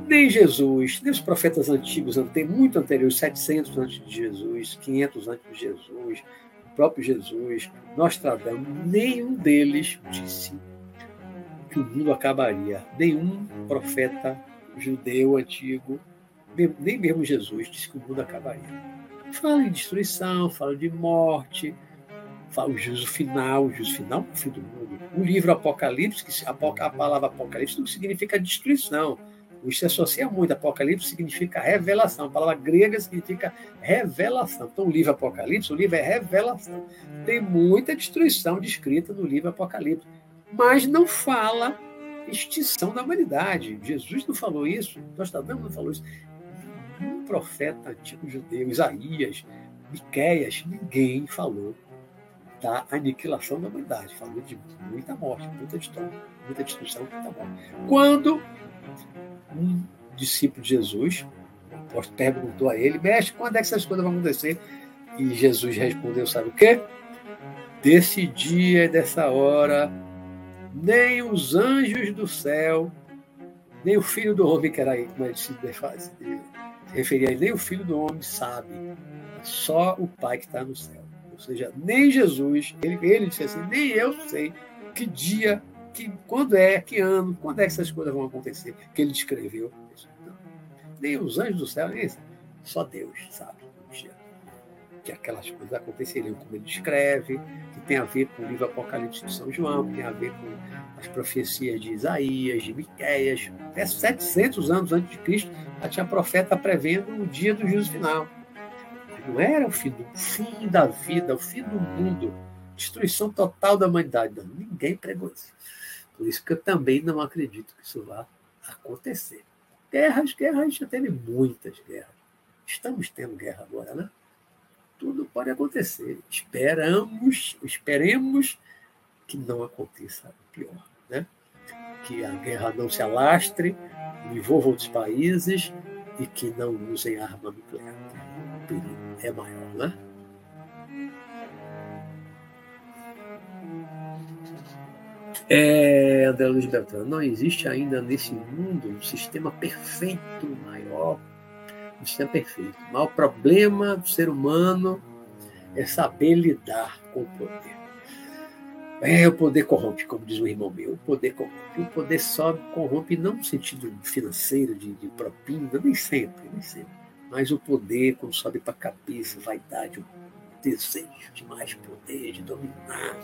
Nem Jesus, nem os profetas antigos, tem muito anteriores, 700 antes de Jesus, 500 antes de Jesus, próprio Jesus, Nostradamus, nenhum deles disse que o mundo acabaria. Nenhum profeta judeu antigo, nem mesmo Jesus, disse que o mundo acabaria. Fala em destruição, fala de morte, o juízo final, o juízo final é o fim do mundo. O livro Apocalipse, que a palavra Apocalipse não significa destruição. Isso se associa muito. Apocalipse significa revelação. A palavra grega significa revelação. Então, o livro Apocalipse, o livro é revelação. Tem muita destruição descrita no livro Apocalipse, mas não fala extinção da humanidade. Jesus não falou isso, Nostradamus não falou isso. Um profeta antigo judeu, Isaías, Miqueias, ninguém falou da aniquilação da humanidade, falou de muita morte, muita destruição, muita morte. Quando um discípulo de Jesus, perguntou a ele, mestre, quando é que essas coisas vão acontecer? E Jesus respondeu, sabe o quê? Desse dia e dessa hora, nem os anjos do céu, nem o filho do homem, que era aí, como ele se referia, nem o filho do homem sabe, só o Pai que está no céu. Ou seja, nem Jesus, ele, ele disse assim, nem eu sei que dia, que, quando é, que ano, quando é que essas coisas vão acontecer, que ele descreveu. Nem os anjos do céu, nem só Deus sabe que aquelas coisas aconteceriam, como ele descreve, que tem a ver com o livro Apocalipse de São João, que tem a ver com as profecias de Isaías, de Miqueias, até 700 anos antes de Cristo, já tinha profeta prevendo o dia do juízo final. Não era o fim, do, fim da vida, o fim do mundo, destruição total da humanidade. Não, ninguém pregou isso. Por isso que eu também não acredito que isso vá acontecer. Guerras, guerras, a gente já teve muitas guerras. Estamos tendo guerra agora, né? Tudo pode acontecer. Esperamos, esperemos que não aconteça o pior, né? Que a guerra não se alastre, envolva outros países e que não usem arma nuclear. O perigo é maior, né? É, André Luiz Beltrão, não existe ainda nesse mundo um sistema perfeito maior, um sistema perfeito. O maior problema do ser humano é saber lidar com o poder. É, o poder corrompe, como diz o irmão meu. O poder corrompe. O poder só corrompe não no sentido financeiro, de, de propina, nem sempre, nem sempre mas o poder, quando sobe para a cabeça, vaidade, desejo de mais poder, de dominar.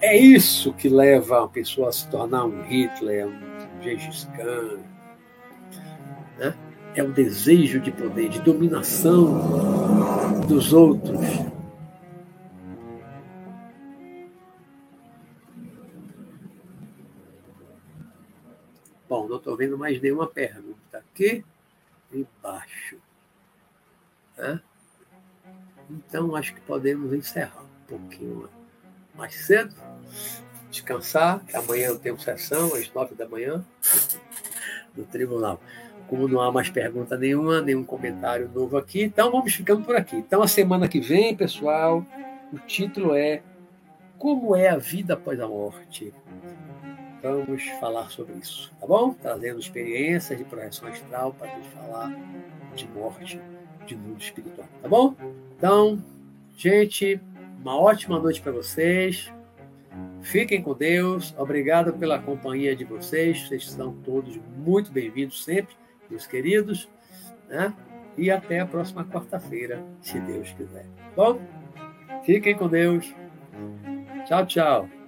É isso que leva a pessoa a se tornar um Hitler, um Gengis Khan. Né? É o desejo de poder, de dominação dos outros. Bom, não estou vendo mais nenhuma pergunta aqui embaixo. Né? Então, acho que podemos encerrar um pouquinho mais cedo, descansar, que amanhã eu tenho sessão às nove da manhã no tribunal. Como não há mais pergunta nenhuma, nenhum comentário novo aqui, então vamos ficando por aqui. Então, a semana que vem, pessoal, o título é Como é a vida após a morte? Vamos falar sobre isso, tá bom? Trazendo experiências de projeção astral para nos falar de morte, de mundo espiritual, tá bom? Então, gente, uma ótima noite para vocês. Fiquem com Deus. Obrigado pela companhia de vocês. Vocês são todos muito bem-vindos sempre, meus queridos. Né? E até a próxima quarta-feira, se Deus quiser. Bom, fiquem com Deus. Tchau, tchau.